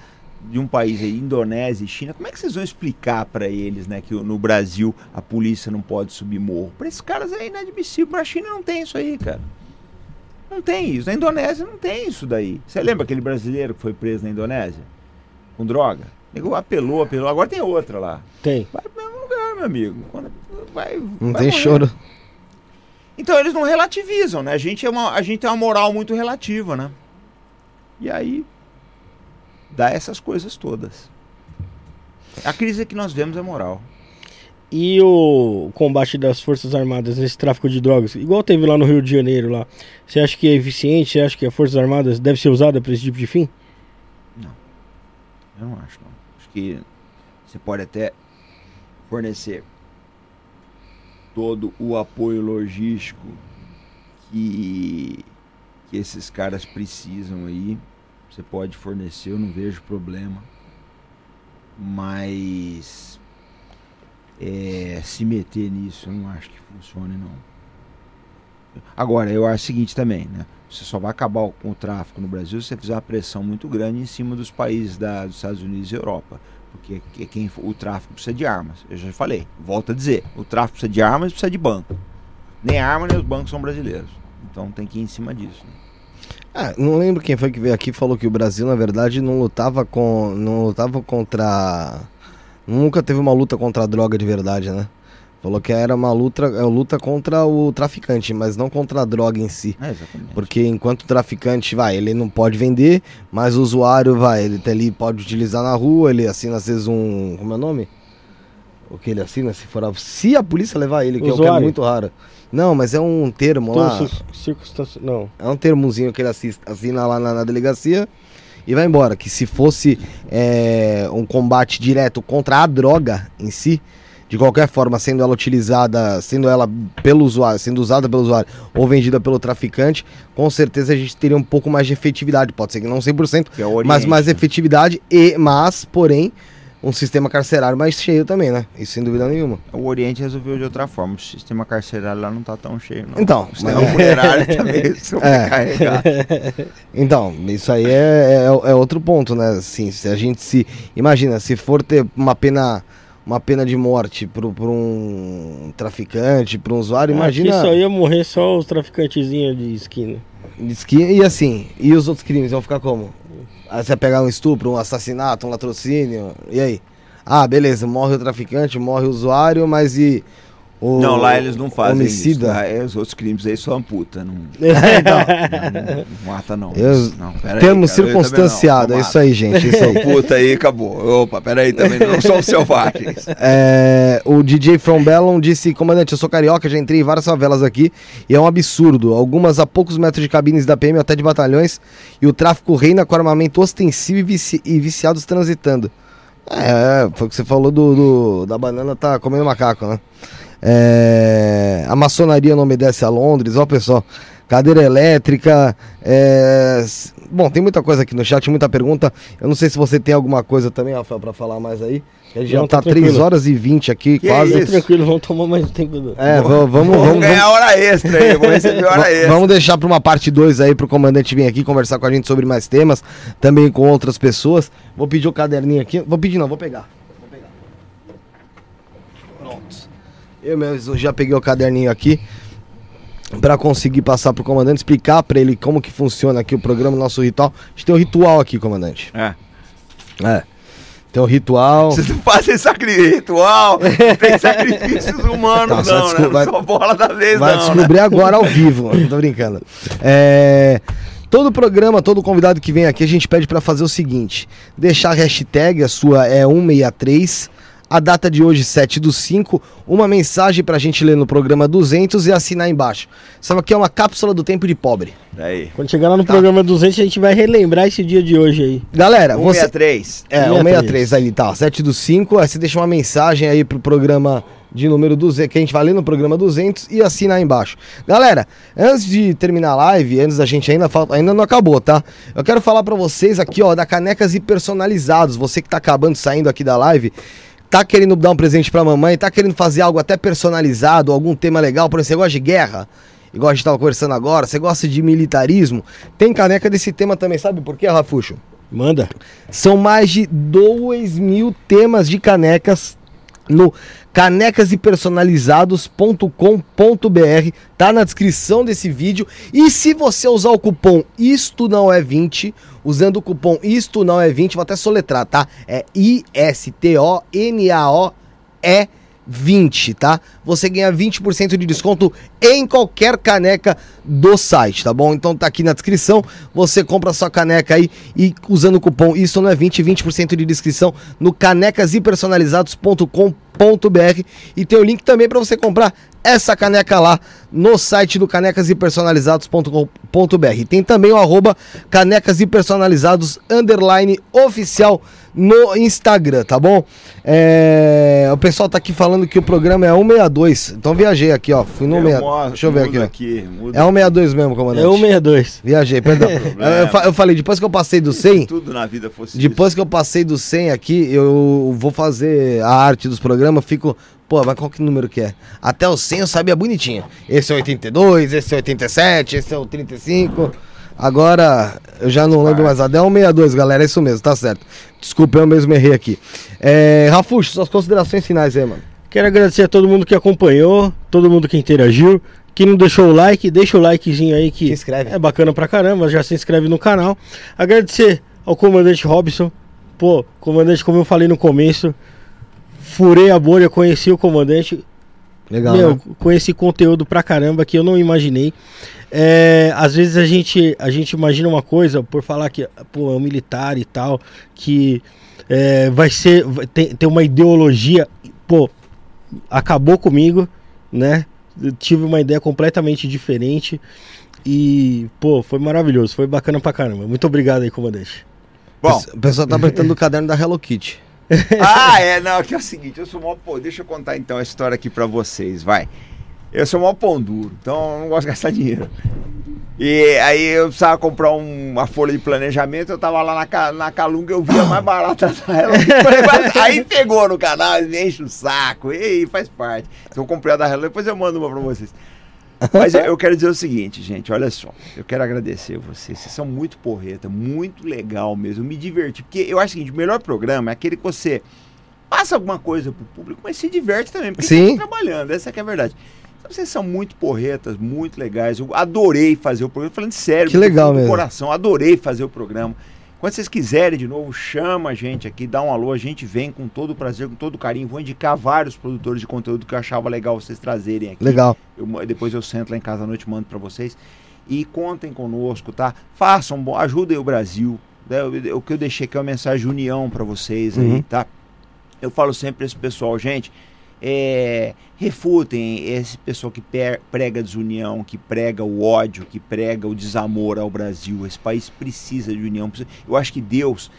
de um país aí, Indonésia e China, como é que vocês vão explicar para eles, né, que no Brasil a polícia não pode subir morro? Para esses caras é inadmissível, para a China não tem isso aí, cara. Não tem isso. Na Indonésia não tem isso daí. Você lembra aquele brasileiro que foi preso na Indonésia? Com droga? Nego apelou, apelou. Agora tem outra lá. Tem. Vai pro mesmo lugar, meu amigo. Vai, não vai tem morrer. choro. Então eles não relativizam, né? A gente, é uma, a gente tem uma moral muito relativa, né? E aí dá essas coisas todas. A crise que nós vemos é moral. E o combate das Forças Armadas nesse tráfico de drogas, igual teve lá no Rio de Janeiro lá, você acha que é eficiente? Você acha que as Forças Armadas deve ser usada para esse tipo de fim? Não. Eu não acho, não. Acho que você pode até fornecer todo o apoio logístico que, que esses caras precisam aí. Você pode fornecer, eu não vejo problema. Mas é, se meter nisso, eu não acho que funcione não. Agora, eu acho o seguinte também, né? Você só vai acabar com o tráfico no Brasil se você fizer uma pressão muito grande em cima dos países da, dos Estados Unidos e Europa. Porque que- quem, o tráfico precisa de armas. Eu já falei, volto a dizer, o tráfico precisa de armas e precisa de banco. Nem arma nem os bancos são brasileiros. Então tem que ir em cima disso. né? Ah, não lembro quem foi que veio aqui e falou que o Brasil, na verdade, não lutava com. não lutava contra. Nunca teve uma luta contra a droga de verdade, né? Falou que era uma luta, é luta contra o traficante, mas não contra a droga em si. É. Porque enquanto o traficante vai, ele não pode vender, mas o usuário vai, ele, tá ali pode utilizar na rua, ele assina às vezes um. Como é o nome? O que ele assina se for a, Se a polícia levar ele, que é o que é muito raro. Não, mas é um termo Então, lá. cir- circunstância. Não. É um termozinho que ele assista, assina lá na, na delegacia e vai embora. Que se fosse é, um combate direto contra a droga em si, de qualquer forma, sendo ela utilizada, sendo ela pelo usuário, sendo usada pelo usuário ou vendida pelo traficante, com certeza a gente teria um pouco mais de efetividade. Pode ser que não 100%, Que é Oriente, mas mais né? efetividade e, mas, porém, um sistema carcerário mais cheio também, né? Isso sem dúvida nenhuma. O Oriente resolveu de outra forma. O sistema carcerário lá não tá tão cheio, não. Então, o sistema mas- funerário também sobrecarregado. Então, isso aí é, é, é outro ponto, né? Assim, se a gente se. Imagina, se for ter uma pena. Uma pena de morte para um traficante, para um usuário, imagina. Aqui só ia morrer só os traficantezinhos de esquina. Diz que- E assim, e os outros crimes vão ficar como? Aí você vai pegar um estupro, um assassinato, um latrocínio, e aí? Ah, beleza, morre o traficante, morre o usuário, mas e. O Não, lá eles não fazem homicida? isso. Lá, é, os outros crimes aí só amputa. Não, É, então, não, não mata, não. Eu- não termo aí, cara, circunstanciado, não, é isso aí, gente. Isso aí. Puta aí, acabou. Opa, peraí também, não somos selvagens. É, o DJ From Bellon disse: Comandante, eu sou carioca, já entrei em várias favelas aqui e é um absurdo. Algumas a poucos metros de cabines da PM, até de batalhões, e o tráfico reina com armamento ostensivo e, vici- e viciados transitando. É, foi o que você falou do, do- da banana tá comendo macaco, né? É, a maçonaria não obedece a Londres, ó pessoal. Cadeira elétrica. é, bom, tem muita coisa aqui no chat, muita pergunta. Eu não sei se você tem alguma coisa também, Rafael, pra falar mais aí. A gente já Não, tá tá 3 tranquilo. horas e 20 aqui, Que quase. Fica tranquilo, vamos tomar mais tempo. Do... É, va- vamos, Vamos, vamos, ganhar vamos, hora extra aí, vou receber hora extra. vamos deixar pra uma parte 2 aí pro comandante vir aqui conversar com a gente sobre mais temas, também com outras pessoas. Vou pedir o caderninho aqui. Vou pedir não, vou pegar. Vou pegar. Pronto. Eu mesmo já peguei o caderninho aqui pra conseguir passar pro comandante, explicar pra ele como que funciona aqui o programa, nosso ritual. A gente tem um ritual aqui, comandante. É. É. Tem um ritual. Vocês não fazem sacrifício ritual, não tem sacrifícios humanos, Tá, não, né? vai- Não só bola da vez, Vai não. né? descobrir agora ao vivo. Tô brincando. É, todo programa, todo convidado que vem aqui, a gente pede pra fazer o seguinte: deixar a hashtag, a sua é 163. A data de hoje, 7 do 5, uma mensagem pra gente ler no programa 200 e assinar embaixo. Isso aqui é uma cápsula do tempo de pobre. Aí. Quando chegar lá no Tá. programa 200, a gente vai relembrar esse dia de hoje aí. Galera, você. 163. É, 163 ali, tá. 7 do 5. Aí você deixa uma mensagem aí pro programa de número 200, que a gente vai ler no programa 200 e assina aí embaixo. Galera, antes de terminar a live, antes da gente ainda falta, ainda não acabou, tá? Eu quero falar pra vocês aqui, ó, da Canecas e Personalizados. Você que tá acabando saindo aqui da live, tá querendo dar um presente pra mamãe, tá querendo fazer algo até personalizado, algum tema legal, por exemplo, você gosta de guerra? Igual a gente tava conversando agora, você gosta de militarismo? Tem caneca desse tema também, sabe por quê, Rafuxo? Manda. São mais de 2 mil temas de canecas no canecasepersonalizados.com.br, tá na descrição desse vídeo. E se você usar o cupom Isto Não É 20, usando o cupom Isto Não É 20, vou até soletrar, tá? É I-S-T-O-N-A-O-E 20, tá? Você ganha 20% de desconto em qualquer caneca do site, tá bom? Então tá aqui na descrição, você compra sua caneca aí e usando o cupom isso não é 20, 20% de descrição no canecasepersonalizados.com.br e tem o link também para você comprar essa caneca lá no site do canecasepersonalizados.com.br. Tem também o arroba canecas e personalizados underline oficial no Instagram, tá bom? É, o pessoal tá aqui falando que o programa é 162. Então viajei aqui, ó. Fui no Eu 6. mostro, Deixa eu ver aqui, ó. aqui É 162 mesmo, comandante. É 162. Viajei, perdão. eu, eu fa- eu falei, depois que eu passei do 100, Tudo na vida fosse depois que eu passei do 100 aqui, eu vou fazer a arte dos programas, fico, pô, mas qual que número que é? Até o 100 eu sabia bonitinho. Esse é o 82, esse é o 87, esse é o 35. Agora, Eu já não lembro mais. Adel 162, galera, é isso mesmo, tá certo. Desculpa, eu mesmo errei aqui. É, Rafuxo, suas considerações finais aí, mano. Quero agradecer a todo mundo que acompanhou, todo mundo que interagiu. Quem não deixou o like, deixa o likezinho aí que Se inscreve. é bacana pra caramba, já se inscreve no canal. Agradecer ao comandante Robson. Pô, comandante, como eu falei no começo, furei a bolha, conheci o comandante. Legal. Meu, né? conheci conteúdo pra caramba que eu não imaginei. É, às vezes a gente, a gente imagina uma coisa por falar que pô, é um militar e tal, que é, vai ser. vai ter, ter uma ideologia. Pô, acabou comigo, né? Eu tive uma ideia completamente diferente. E, pô, foi maravilhoso, foi bacana pra caramba. Muito obrigado aí, comandante. Bom, O pessoal tá apertando o caderno da Hello Kitty. ah, é, não, aqui é o seguinte, eu sou mó, pô, deixa eu contar então a história aqui pra vocês, vai. Eu sou mó pão duro, então eu não gosto de gastar dinheiro. E aí eu precisava comprar um- uma folha de planejamento, eu tava lá na, na Calunga, eu via mais barata ela. Aí pegou no canal, enche o saco, e faz parte. Então eu comprei a da Hello, depois eu mando uma pra vocês. Mas eu, quero dizer o seguinte, gente, olha só. Eu quero agradecer vocês. Vocês são muito porreta, muito legal mesmo. Me diverti. Porque eu acho o seguinte: o melhor programa é aquele que você passa alguma coisa pro público, mas se diverte também. Porque Sim. tá trabalhando, essa que é a verdade. Vocês são muito porretas, muito legais. Eu adorei fazer o programa. Falando sério, Que legal mesmo. coração, adorei fazer o programa. Quando vocês quiserem de novo, chama a gente aqui, dá um alô, a gente vem com todo o prazer, com todo o carinho. Vou indicar vários produtores de conteúdo que eu achava legal vocês trazerem aqui. Legal. Eu depois eu sento lá em casa à noite e mando para vocês. E contem conosco, tá? Façam, bom, ajudem o Brasil. né? O- que eu deixei aqui é uma mensagem de união para vocês aí, Uhum. tá? Eu falo sempre esse pessoal, gente, é, refutem esse pessoal que prega desunião, que prega o ódio, que prega o desamor ao Brasil. Esse país precisa de união. Eu acho que Deus,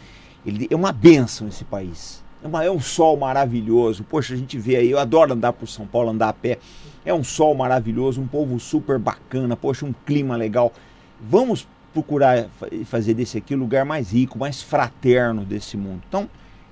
ele é uma bênção esse país. É, uma- é um sol maravilhoso. Poxa, a gente vê aí, eu adoro andar por São Paulo, andar a pé. É um sol maravilhoso, um povo super bacana, poxa, um clima legal. Vamos procurar fa- fazer desse aqui o lugar mais rico, mais fraterno desse mundo. Então,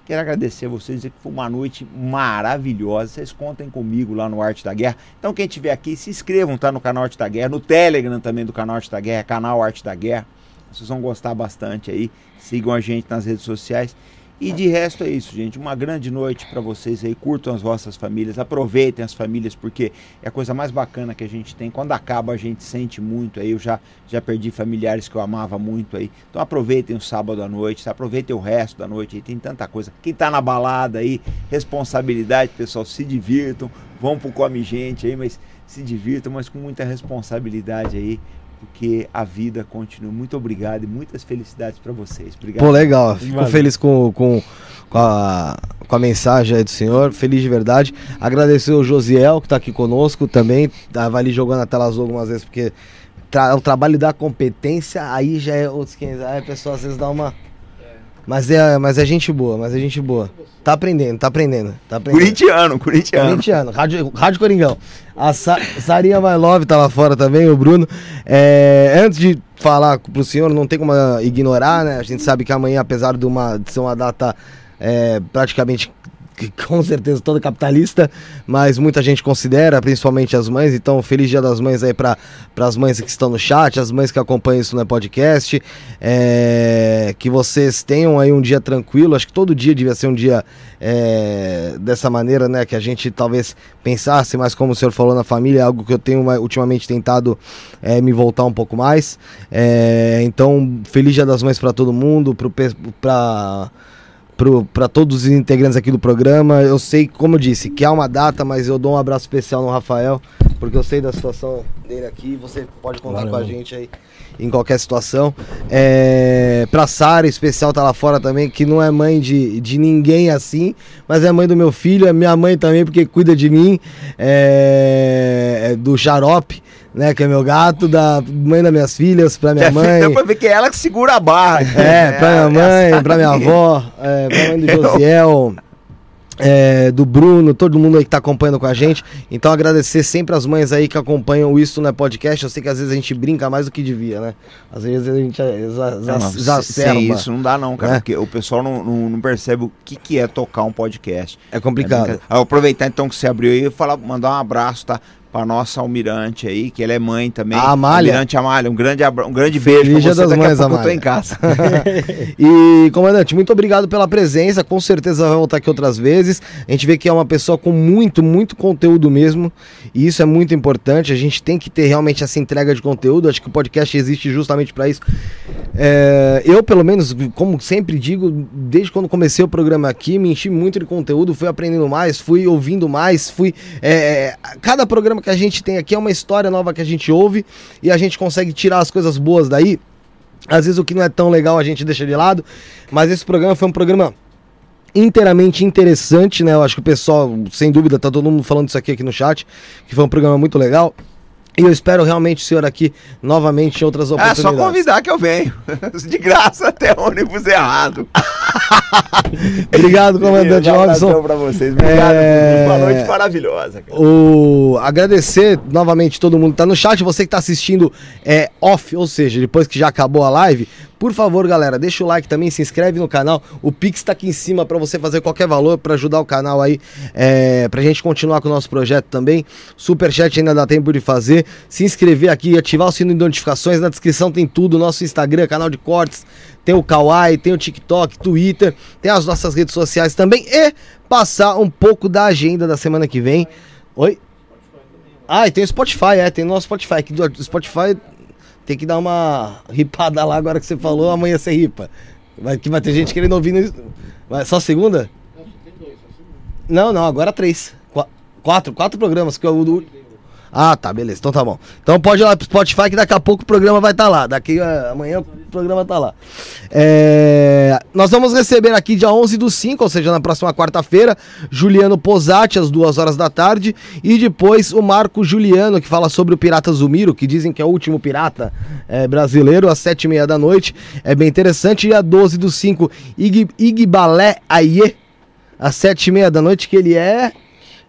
quero agradecer a vocês, dizer que foi uma noite maravilhosa. Vocês contem comigo lá no Arte da Guerra. Então, quem estiver aqui, se inscrevam, tá? No canal Arte da Guerra, no Telegram também do canal Arte da Guerra, canal Arte da Guerra. Vocês vão gostar bastante aí. Sigam a gente nas redes sociais. E de resto é isso, gente. Uma grande noite para vocês aí. Curtam as vossas famílias, aproveitem as famílias, porque é a coisa mais bacana que a gente tem. Quando acaba, a gente sente muito aí. Eu já, já perdi familiares que eu amava muito aí. Então aproveitem o sábado à noite, tá? aproveitem o resto da noite aí. Tem tanta coisa. Quem tá na balada aí, responsabilidade, pessoal, se divirtam. Vão pro Come Gente aí, mas se divirtam, mas com muita responsabilidade aí. Porque a vida continua. Muito obrigado e muitas felicidades para vocês. Obrigado. Pô, legal. Fico Valeu. feliz com, com, com, a, com a mensagem aí do senhor. Feliz de verdade. Agradecer o Josiel, que tá aqui conosco também. Tava ali jogando a tela azul algumas vezes, porque tra- o trabalho da competência aí já é outros 500. Aí a pessoa às vezes dá uma. Mas é, mas é gente boa, mas é gente boa. Tá aprendendo, tá aprendendo. Tá aprendendo. Corintiano, corintiano. Corintiano, Rádio, Rádio Coringão. A Sa Sarinha My Love tá lá fora também, o Bruno. É, antes de falar pro senhor, não tem como ignorar, né? A gente sabe que amanhã, apesar de, uma, de ser uma data é, praticamente que com certeza toda capitalista, mas muita gente considera, principalmente as mães. Então, feliz Dia das Mães aí para as mães que estão no chat, as mães que acompanham isso no podcast. É, que vocês tenham aí um dia tranquilo. Acho que todo dia devia ser um dia é, dessa maneira, né? Que a gente talvez pensasse, mas como o senhor falou na família, é algo que eu tenho ultimamente tentado é, me voltar um pouco mais. É, então, feliz Dia das Mães para todo mundo, para para todos os integrantes aqui do programa. Eu sei, como eu disse, que há uma data, mas eu dou um abraço especial no Rafael, porque eu sei da situação dele aqui. Você pode contar Valeu, com a gente aí em qualquer situação. É, pra Sara, especial, tá lá fora também, que não é mãe de, de ninguém assim, mas é mãe do meu filho, é minha mãe também, porque cuida de mim, é, é do Xarope. Né, que é meu gato, da mãe das minhas filhas, pra minha É, mãe. Dá pra ver que é ela que segura a barra. É, pra minha mãe, pra minha avó, é, pra mãe do Josiel, é, do Bruno, todo mundo aí que tá acompanhando com a gente. Então agradecer sempre as mães aí que acompanham isso no podcast. Eu sei que às vezes a gente brinca mais do que devia, né? Às vezes a gente Não, não, sem exacerba. isso não dá não, cara, né? porque o pessoal não, não, não percebe o que, que é tocar um podcast. É complicado. É aproveitar então que você abriu aí e falar, mandar um abraço, tá? Para nossa almirante aí, que ela é mãe também. A Amália. Almirante Amália, um grande, um grande beijo Feliz pra você. das Daqui Mães, a pouco eu tô Amália. em casa. e, comandante, muito obrigado pela presença. Com certeza vai voltar aqui outras vezes. A gente vê que é uma pessoa com muito, muito conteúdo mesmo. E isso é muito importante. A gente tem que ter realmente essa entrega de conteúdo. Acho que o podcast existe justamente para isso. É, eu, pelo menos, como sempre digo, desde quando comecei o programa aqui, me enchi muito de conteúdo, fui aprendendo mais, fui ouvindo mais, fui. é, cada programa que a gente tem aqui é uma história nova que a gente ouve e a gente consegue tirar as coisas boas daí. Às vezes o que não é tão legal a gente deixa de lado, mas esse programa foi um programa inteiramente interessante, né? Eu acho que o pessoal, sem dúvida, tá todo mundo falando isso aqui aqui no chat, que foi um programa muito legal. E eu espero realmente o senhor aqui novamente em outras É oportunidades. só convidar que eu venho. De graça até ônibus errado. Obrigado, comandante Um Robson. pra vocês. Obrigado. É, Uma noite maravilhosa. cara. O... Agradecer novamente todo mundo que tá no chat, você que tá assistindo é, off, ou seja, depois que já acabou a live, por favor, galera, deixa o like também, se inscreve no canal. O Pix tá aqui em cima para você fazer qualquer valor para ajudar o canal aí, é, pra gente continuar com o nosso projeto também. Superchat ainda dá tempo de fazer. Se inscrever aqui, ativar o sino de notificações. Na descrição tem tudo: nosso Instagram, canal de cortes, tem o Kawaii, tem o TikTok, Twitter, tem as nossas redes sociais também. E passar um pouco da agenda da semana que vem. Oi? Ah, e tem o Spotify, é, tem o nosso Spotify. Que do Spotify tem que dar uma ripada lá agora que você falou, amanhã você ripa. Vai, que vai ter gente querendo ouvir no. Vai, só segunda? Não, não, agora três. Qua- Quatro, quatro programas. Que é o do... Ah, tá, beleza. Então tá bom. Então pode ir lá pro Spotify que daqui a pouco o programa vai estar lá. Daqui a amanhã o programa tá lá. É, Nós vamos receber aqui dia 11 do 5, ou seja, na próxima quarta-feira, Juliano Posati, às duas horas da tarde. E depois o Marco Juliano, que fala sobre o Pirata Zumiro, que dizem que é o último pirata é, brasileiro, às sete e meia da noite. É bem interessante. E a 12 do 5, Ig, Igbalé Aie, às sete e meia da noite, que ele é...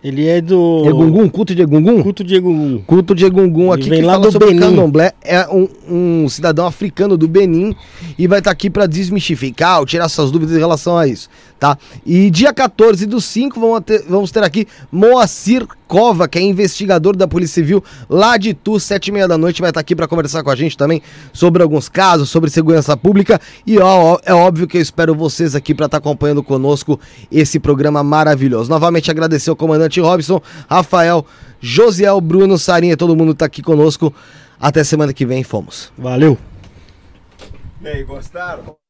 Ele é do. Egungun, culto de Egungun? Culto de Egungun. Culto de Egungun aqui vem que lá fala do sobre Benin. candomblé. É um, um cidadão africano do Benin e vai estar aqui para desmistificar ou tirar suas dúvidas em relação a isso, tá? E dia 14 do 5 vamos ter, vamos ter aqui Moacir Cova, que é investigador da Polícia Civil lá de Tu, sete e meia da noite, vai estar aqui para conversar com a gente também sobre alguns casos, sobre segurança pública e ó, ó, é óbvio que eu espero vocês aqui para estar acompanhando conosco esse programa maravilhoso. Novamente agradecer ao comandante Robson, Rafael, Josiel, Bruno, Sarinha, todo mundo tá aqui conosco. Até semana que vem, fomos. Valeu. E aí, gostaram?